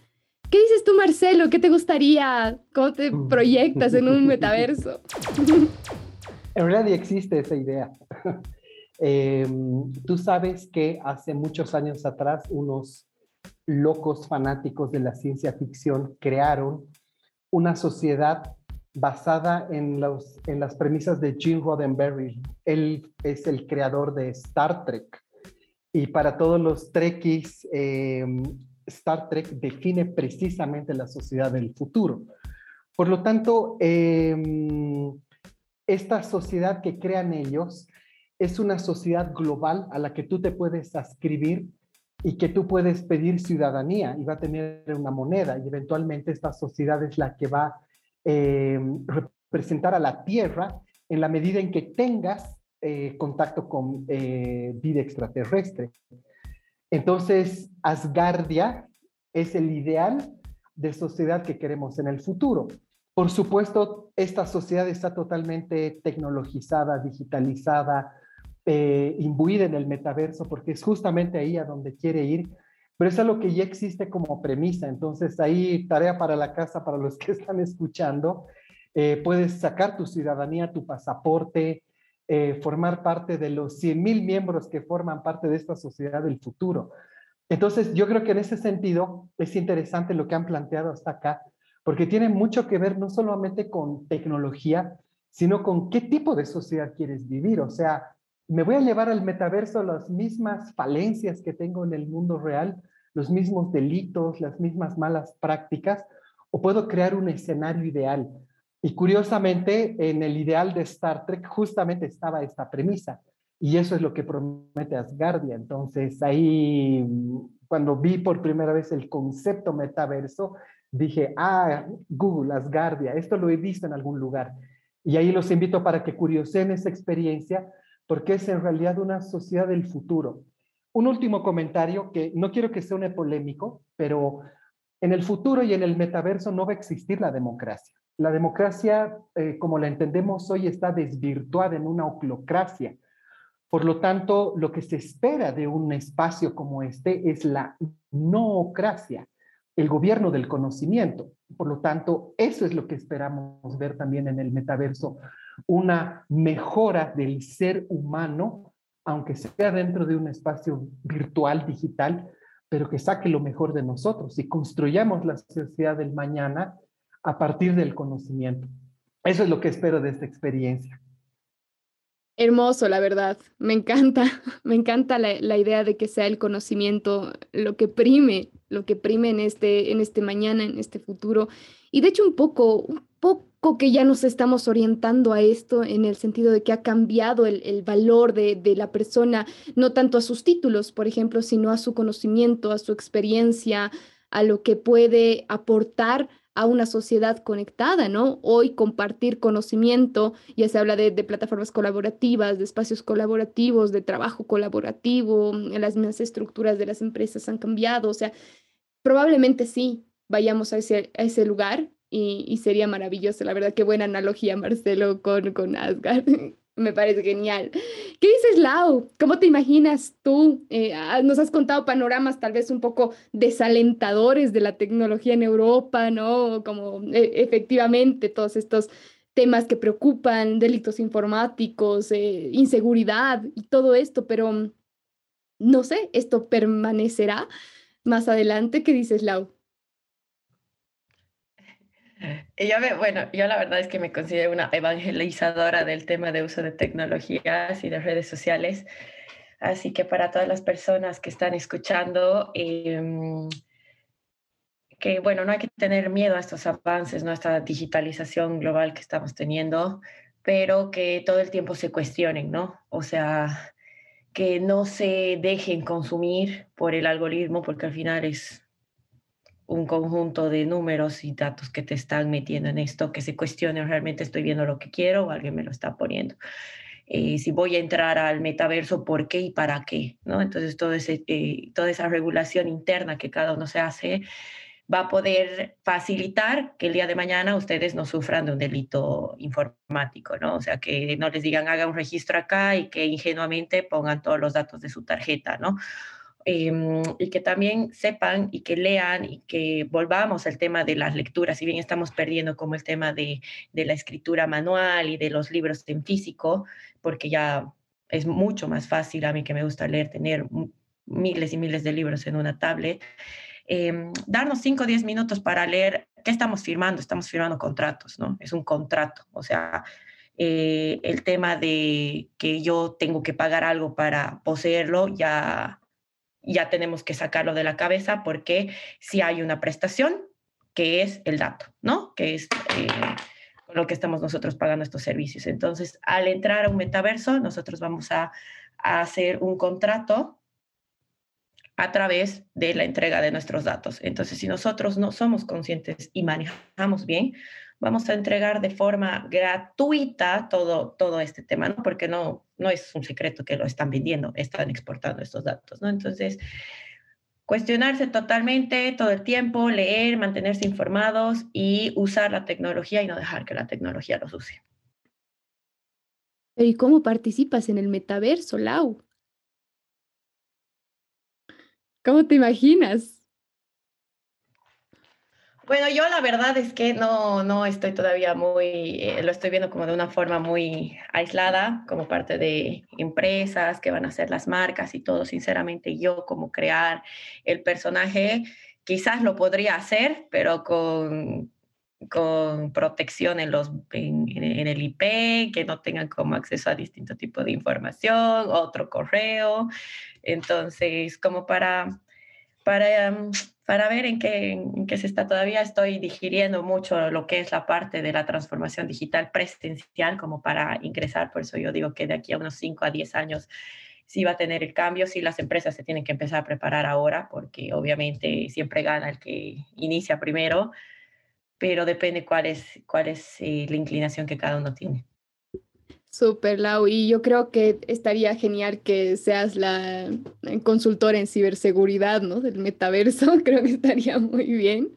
¿Qué dices tú, Marcelo? ¿Qué te gustaría? ¿Cómo te mm. proyectas en un metaverso? En realidad ya existe esa idea. Em, tú sabes que hace muchos años atrás unos locos fanáticos de la ciencia ficción crearon una sociedad basada en, los, en las premisas de Gene Roddenberry. Él es el creador de Star Trek. Y para todos los trekkies, em, Star Trek define precisamente la sociedad del futuro. Por lo tanto, em, esta sociedad que crean ellos es una sociedad global a la que tú te puedes ascribir y que tú puedes pedir ciudadanía y va a tener una moneda y eventualmente esta sociedad es la que va eh, representar a la Tierra en la medida en que tengas eh, contacto con eh, vida extraterrestre. Entonces, Asgardia es el ideal de sociedad que queremos en el futuro. Por supuesto, esta sociedad está totalmente tecnologizada, digitalizada, imbuida en el metaverso, porque es justamente ahí a donde quiere ir pero es algo que ya existe como premisa. Entonces, ahí tarea para la casa, para los que están escuchando, eh, puedes sacar tu ciudadanía, tu pasaporte, eh, formar parte de los 100 mil miembros que forman parte de esta sociedad del futuro. Entonces, yo creo que en ese sentido es interesante lo que han planteado hasta acá, porque tiene mucho que ver no solamente con tecnología, sino con qué tipo de sociedad quieres vivir. O sea, me voy a llevar al metaverso las mismas falencias que tengo en el mundo real, los mismos delitos, las mismas malas prácticas, o puedo crear un escenario ideal. Y curiosamente, en el ideal de Star Trek justamente estaba esta premisa, y eso es lo que promete Asgardia. Entonces, ahí, cuando vi por primera vez el concepto metaverso, dije, ah, Google, Asgardia, esto lo he visto en algún lugar. Y ahí los invito para que curiosen esa experiencia, porque es en realidad una sociedad del futuro un último comentario que no quiero que suene polémico, pero en el futuro y en el metaverso no va a existir la democracia. La democracia, eh, como la entendemos hoy, está desvirtuada en una oclocracia. Por lo tanto, lo que se espera de un espacio como este es la noocracia, el gobierno del conocimiento. Por lo tanto, eso es lo que esperamos ver también en el metaverso, una mejora del ser humano, aunque sea dentro de un espacio virtual, digital, pero que saque lo mejor de nosotros y construyamos la sociedad del mañana a partir del conocimiento. Eso es lo que espero de esta experiencia. Hermoso, la verdad. Me encanta, me encanta la, idea de que sea el conocimiento lo que prime, lo que prime en este, en este mañana, en este futuro. Y de hecho un poco, un poco que ya nos estamos orientando a esto en el sentido de que ha cambiado el, valor de, de, la persona, no tanto a sus títulos, por ejemplo, sino a su conocimiento, a su experiencia, a lo que puede aportar a una sociedad conectada, ¿no? Hoy compartir conocimiento, ya se habla de, de, plataformas colaborativas, de espacios colaborativos, de trabajo colaborativo, las mismas estructuras de las empresas han cambiado, o sea, probablemente sí vayamos a ese, a ese lugar y, sería maravilloso, la verdad, qué buena analogía, Marcelo, con, con Asgard. Me parece genial. ¿Qué dices, Lau? ¿Cómo te imaginas tú? Eh, ah, nos has contado panoramas tal vez un poco desalentadores de la tecnología en Europa, ¿no? Como e, efectivamente todos estos temas que preocupan, delitos informáticos, eh, inseguridad y todo esto, pero no sé, ¿esto permanecerá más adelante? ¿Qué dices, Lau? Yo bueno, yo la verdad es que me considero una evangelizadora del tema de uso de tecnologías y de redes sociales. Así que para todas las personas que están escuchando, em, que bueno, no hay que tener miedo a estos avances, ¿no? a esta digitalización global que estamos teniendo, pero que todo el tiempo se cuestionen, ¿no? O sea, que no se dejen consumir por el algoritmo, porque al final es un conjunto de números y datos que te están metiendo en esto, que se cuestione realmente estoy viendo lo que quiero o alguien me lo está poniendo. Eh, si voy a entrar al metaverso, ¿por qué y para qué? ¿no? Entonces, todo ese, eh, toda esa regulación interna que cada uno se hace va a poder facilitar que el día de mañana ustedes no sufran de un delito informático, ¿no? O sea, que no les digan haga un registro acá y que ingenuamente pongan todos los datos de su tarjeta, ¿no? Em, y que también sepan y que lean y que volvamos al tema de las lecturas, si bien estamos perdiendo como el tema de, de la escritura manual y de los libros en físico, porque ya es mucho más fácil a mí que me gusta leer, tener miles y miles de libros en una tablet. Eh, darnos 5 o 10 minutos para leer qué estamos firmando. Estamos firmando contratos, ¿no? Es un contrato. O sea, eh, el tema de que yo tengo que pagar algo para poseerlo ya ya tenemos que sacarlo de la cabeza porque si hay una prestación, que es el dato, ¿no? Que es eh, lo que estamos nosotros pagando estos servicios. Entonces, al entrar a un metaverso, nosotros vamos a hacer un contrato a través de la entrega de nuestros datos. Entonces, si nosotros no somos conscientes y manejamos bien, vamos a entregar de forma gratuita todo, todo este tema, ¿no? Porque no, no es un secreto que lo están vendiendo, están exportando estos datos, ¿no? Entonces, cuestionarse totalmente todo el tiempo, leer, mantenerse informados y usar la tecnología y no dejar que la tecnología los use. ¿Y cómo participas en el metaverso, Lau? ¿Cómo te imaginas? Bueno, yo la verdad es que no, no estoy todavía muy, eh, lo estoy viendo como de una forma muy aislada, como parte de empresas que van a ser las marcas y todo. Sinceramente, yo como crear el personaje, quizás lo podría hacer, pero con, con protección en, los, en, en, el IP, que no tengan como acceso a distinto tipo de información, otro correo. Entonces, como para, para para ver en qué, en qué se está. Todavía estoy digiriendo mucho lo que es la parte de la transformación digital presencial como para ingresar. Por eso yo digo que de aquí a unos 5 a 10 años sí va a tener el cambio, sí las empresas se tienen que empezar a preparar ahora, porque obviamente siempre gana el que inicia primero, pero depende cuál es, cuál es eh, la inclinación que cada uno tiene. Súper, Lau. Y yo creo que estaría genial que seas la eh, consultora en ciberseguridad, ¿no? Del metaverso. Creo que estaría muy bien.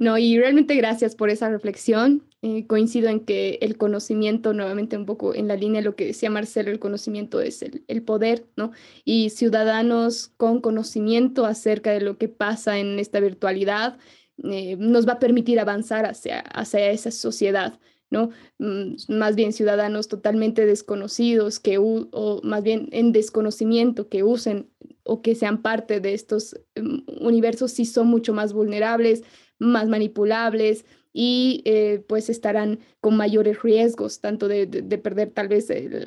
No, y realmente gracias por esa reflexión. Eh, coincido en que el conocimiento, nuevamente un poco en la línea de lo que decía Marcelo, el conocimiento es el, el poder, ¿no? Y ciudadanos con conocimiento acerca de lo que pasa en esta virtualidad eh, nos va a permitir avanzar hacia, hacia esa sociedad. ¿No? Mm, más bien ciudadanos totalmente desconocidos que o más bien en desconocimiento que usen o que sean parte de estos mm, universos sí son mucho más vulnerables, más manipulables y eh, pues estarán con mayores riesgos, tanto de, perder tal vez el,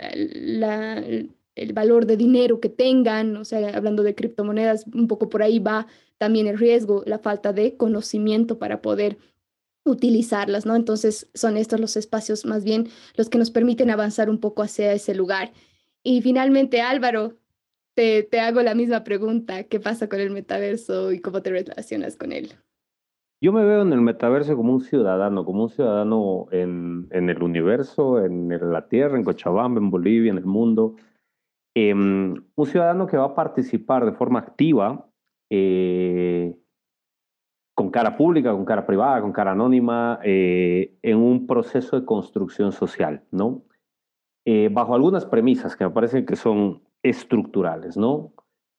el valor de dinero que tengan, o sea, hablando de criptomonedas, un poco por ahí va también el riesgo, la falta de conocimiento para poder utilizarlas, ¿no? Entonces son estos los espacios más bien los que nos permiten avanzar un poco hacia ese lugar. Y finalmente, Álvaro, te, te hago la misma pregunta, ¿qué pasa con el metaverso y cómo te relacionas con él? Yo me veo en el metaverso como un ciudadano, como un ciudadano en, en el universo, en la Tierra, en Cochabamba, en Bolivia, en el mundo. Em, un ciudadano que va a participar de forma activa eh, con cara pública, con cara privada, con cara anónima, eh, en un proceso de construcción social, ¿no? Eh, bajo algunas premisas que me parecen que son estructurales, ¿no?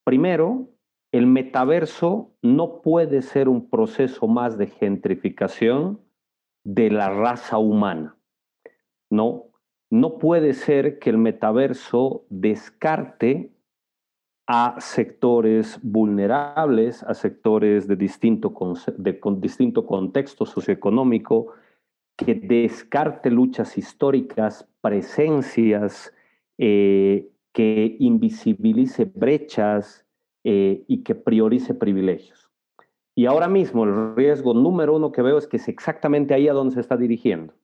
Primero, el metaverso no puede ser un proceso más de gentrificación de la raza humana, ¿no? No puede ser que el metaverso descarte a sectores vulnerables, a sectores de distinto, de, distinto contexto socioeconómico, que descarte luchas históricas, presencias, eh, que invisibilice brechas eh, y que priorice privilegios. Y ahora mismo el riesgo número uno que veo es que es exactamente ahí a donde se está dirigiendo.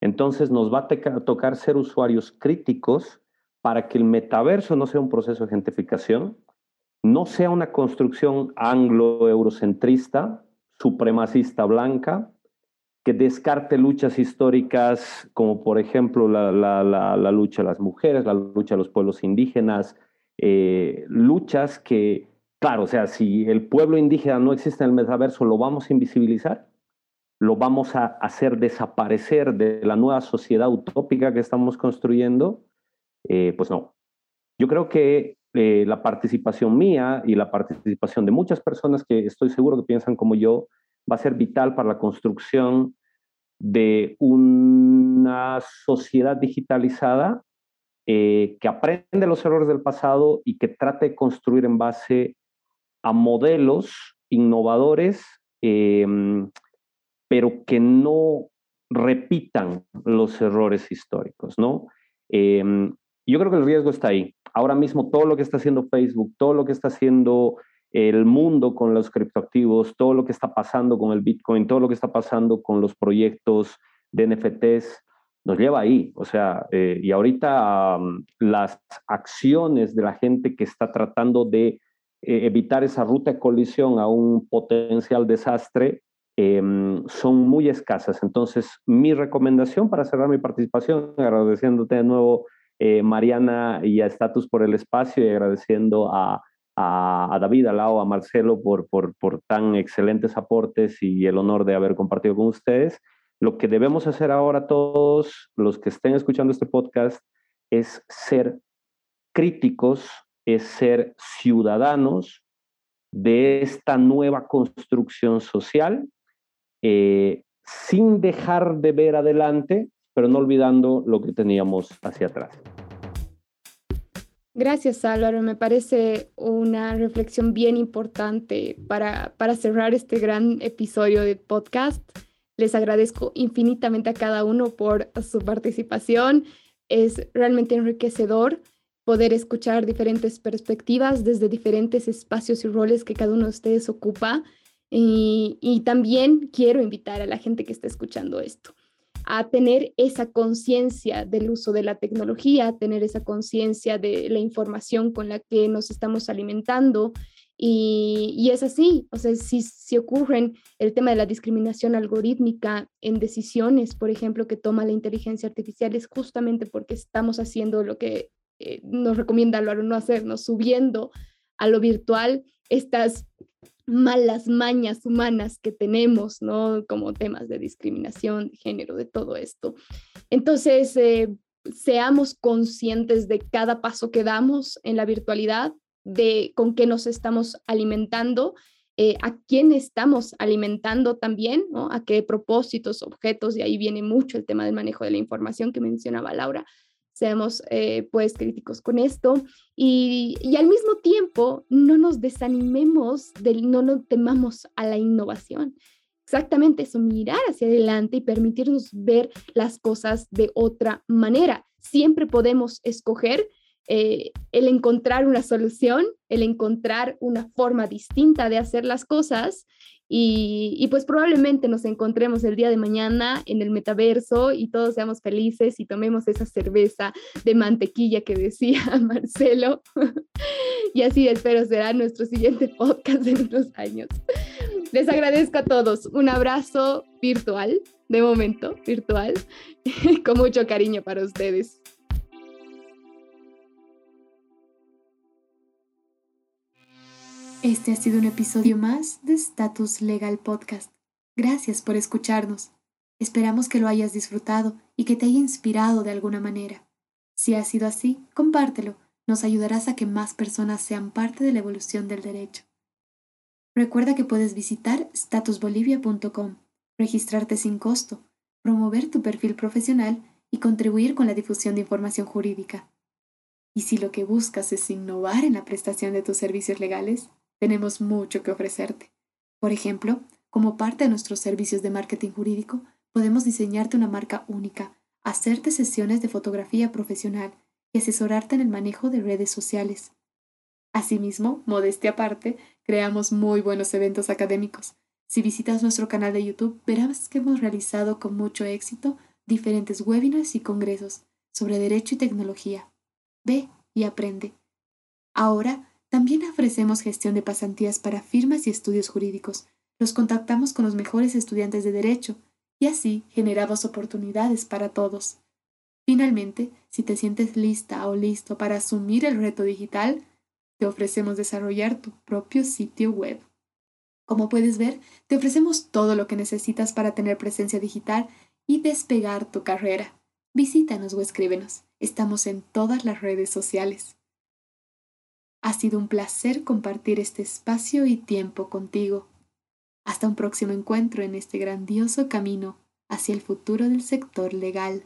Entonces nos va a tocar ser usuarios críticos para que el metaverso no sea un proceso de gentrificación, no sea una construcción anglo-eurocentrista, supremacista blanca, que descarte luchas históricas como por ejemplo la, lucha de las mujeres, la lucha de los pueblos indígenas, eh, luchas que, claro, o sea, si el pueblo indígena no existe en el metaverso, lo vamos a invisibilizar, lo vamos a hacer desaparecer de la nueva sociedad utópica que estamos construyendo eh, pues no. Yo creo que eh, la participación mía y la participación de muchas personas que estoy seguro que piensan como yo va a ser vital para la construcción de una sociedad digitalizada eh, que aprende los errores del pasado y que trate de construir en base a modelos innovadores, em, pero que no repitan los errores históricos, ¿no? Em, yo creo que el riesgo está ahí. Ahora mismo todo lo que está haciendo Facebook, todo lo que está haciendo el mundo con los criptoactivos, todo lo que está pasando con el Bitcoin, todo lo que está pasando con los proyectos de NFTs, nos lleva ahí. O sea, eh, y ahorita las acciones de la gente que está tratando de eh, evitar esa ruta de colisión a un potencial desastre em, son muy escasas. Entonces, mi recomendación para cerrar mi participación, agradeciéndote de nuevo eh, Mariana y a Status por el espacio y agradeciendo a, David, a Lao, a Marcelo por tan excelentes aportes y el honor de haber compartido con ustedes. Lo que debemos hacer ahora todos los que estén escuchando este podcast es ser críticos, es ser ciudadanos de esta nueva construcción social, eh, sin dejar de ver adelante, pero no olvidando lo que teníamos hacia atrás. Gracias Álvaro, me parece una reflexión bien importante para, para cerrar este gran episodio de podcast. Les agradezco infinitamente a cada uno por su participación. Es realmente enriquecedor poder escuchar diferentes perspectivas desde diferentes espacios y roles que cada uno de ustedes ocupa. Y, y también quiero invitar a la gente que está escuchando esto a tener esa conciencia del uso de la tecnología, tener esa conciencia de la información con la que nos estamos alimentando. Y, es así, o sea, si, si ocurren el tema de la discriminación algorítmica en decisiones, por ejemplo, que toma la inteligencia artificial, es justamente porque estamos haciendo lo que eh, nos recomienda lo no hacernos, subiendo a lo virtual estas malas mañas humanas que tenemos, ¿no? Como temas de discriminación, de género, de todo esto. Entonces, eh, seamos conscientes de cada paso que damos en la virtualidad, de con qué nos estamos alimentando, eh, a quién estamos alimentando también, ¿no? a qué propósitos, objetos, y ahí viene mucho el tema del manejo de la información que mencionaba Laura. Seamos eh, pues críticos con esto y, y, al mismo tiempo no nos desanimemos, del, no nos temamos a la innovación. Exactamente eso, mirar hacia adelante y permitirnos ver las cosas de otra manera. Siempre podemos escoger eh, el encontrar una solución, el encontrar una forma distinta de hacer las cosas y, pues probablemente nos encontremos el día de mañana en el metaverso y todos seamos felices y tomemos esa cerveza de mantequilla que decía Marcelo. y así espero será nuestro siguiente podcast en unos años. Les agradezco a todos. Un abrazo virtual, de momento, virtual, con mucho cariño para ustedes. Este ha sido un episodio más de Status Legal Podcast. Gracias por escucharnos. Esperamos que lo hayas disfrutado y que te haya inspirado de alguna manera. Si ha sido así, compártelo. Nos ayudarás a que más personas sean parte de la evolución del derecho. Recuerda que puedes visitar statusbolivia.com, registrarte sin costo, promover tu perfil profesional y contribuir con la difusión de información jurídica. Y si lo que buscas es innovar en la prestación de tus servicios legales, tenemos mucho que ofrecerte. Por ejemplo, como parte de nuestros servicios de marketing jurídico, podemos diseñarte una marca única, hacerte sesiones de fotografía profesional y asesorarte en el manejo de redes sociales. Asimismo, modestia aparte, creamos muy buenos eventos académicos. Si visitas nuestro canal de YouTube, verás que hemos realizado con mucho éxito diferentes webinars y congresos sobre derecho y tecnología. Ve y aprende. Ahora también ofrecemos gestión de pasantías para firmas y estudios jurídicos. Los contactamos con los mejores estudiantes de derecho y así generamos oportunidades para todos. Finalmente, si te sientes lista o listo para asumir el reto digital, te ofrecemos desarrollar tu propio sitio web. Como puedes ver, te ofrecemos todo lo que necesitas para tener presencia digital y despegar tu carrera. Visítanos o escríbenos. Estamos en todas las redes sociales. Ha sido un placer compartir este espacio y tiempo contigo. Hasta un próximo encuentro en este grandioso camino hacia el futuro del sector legal.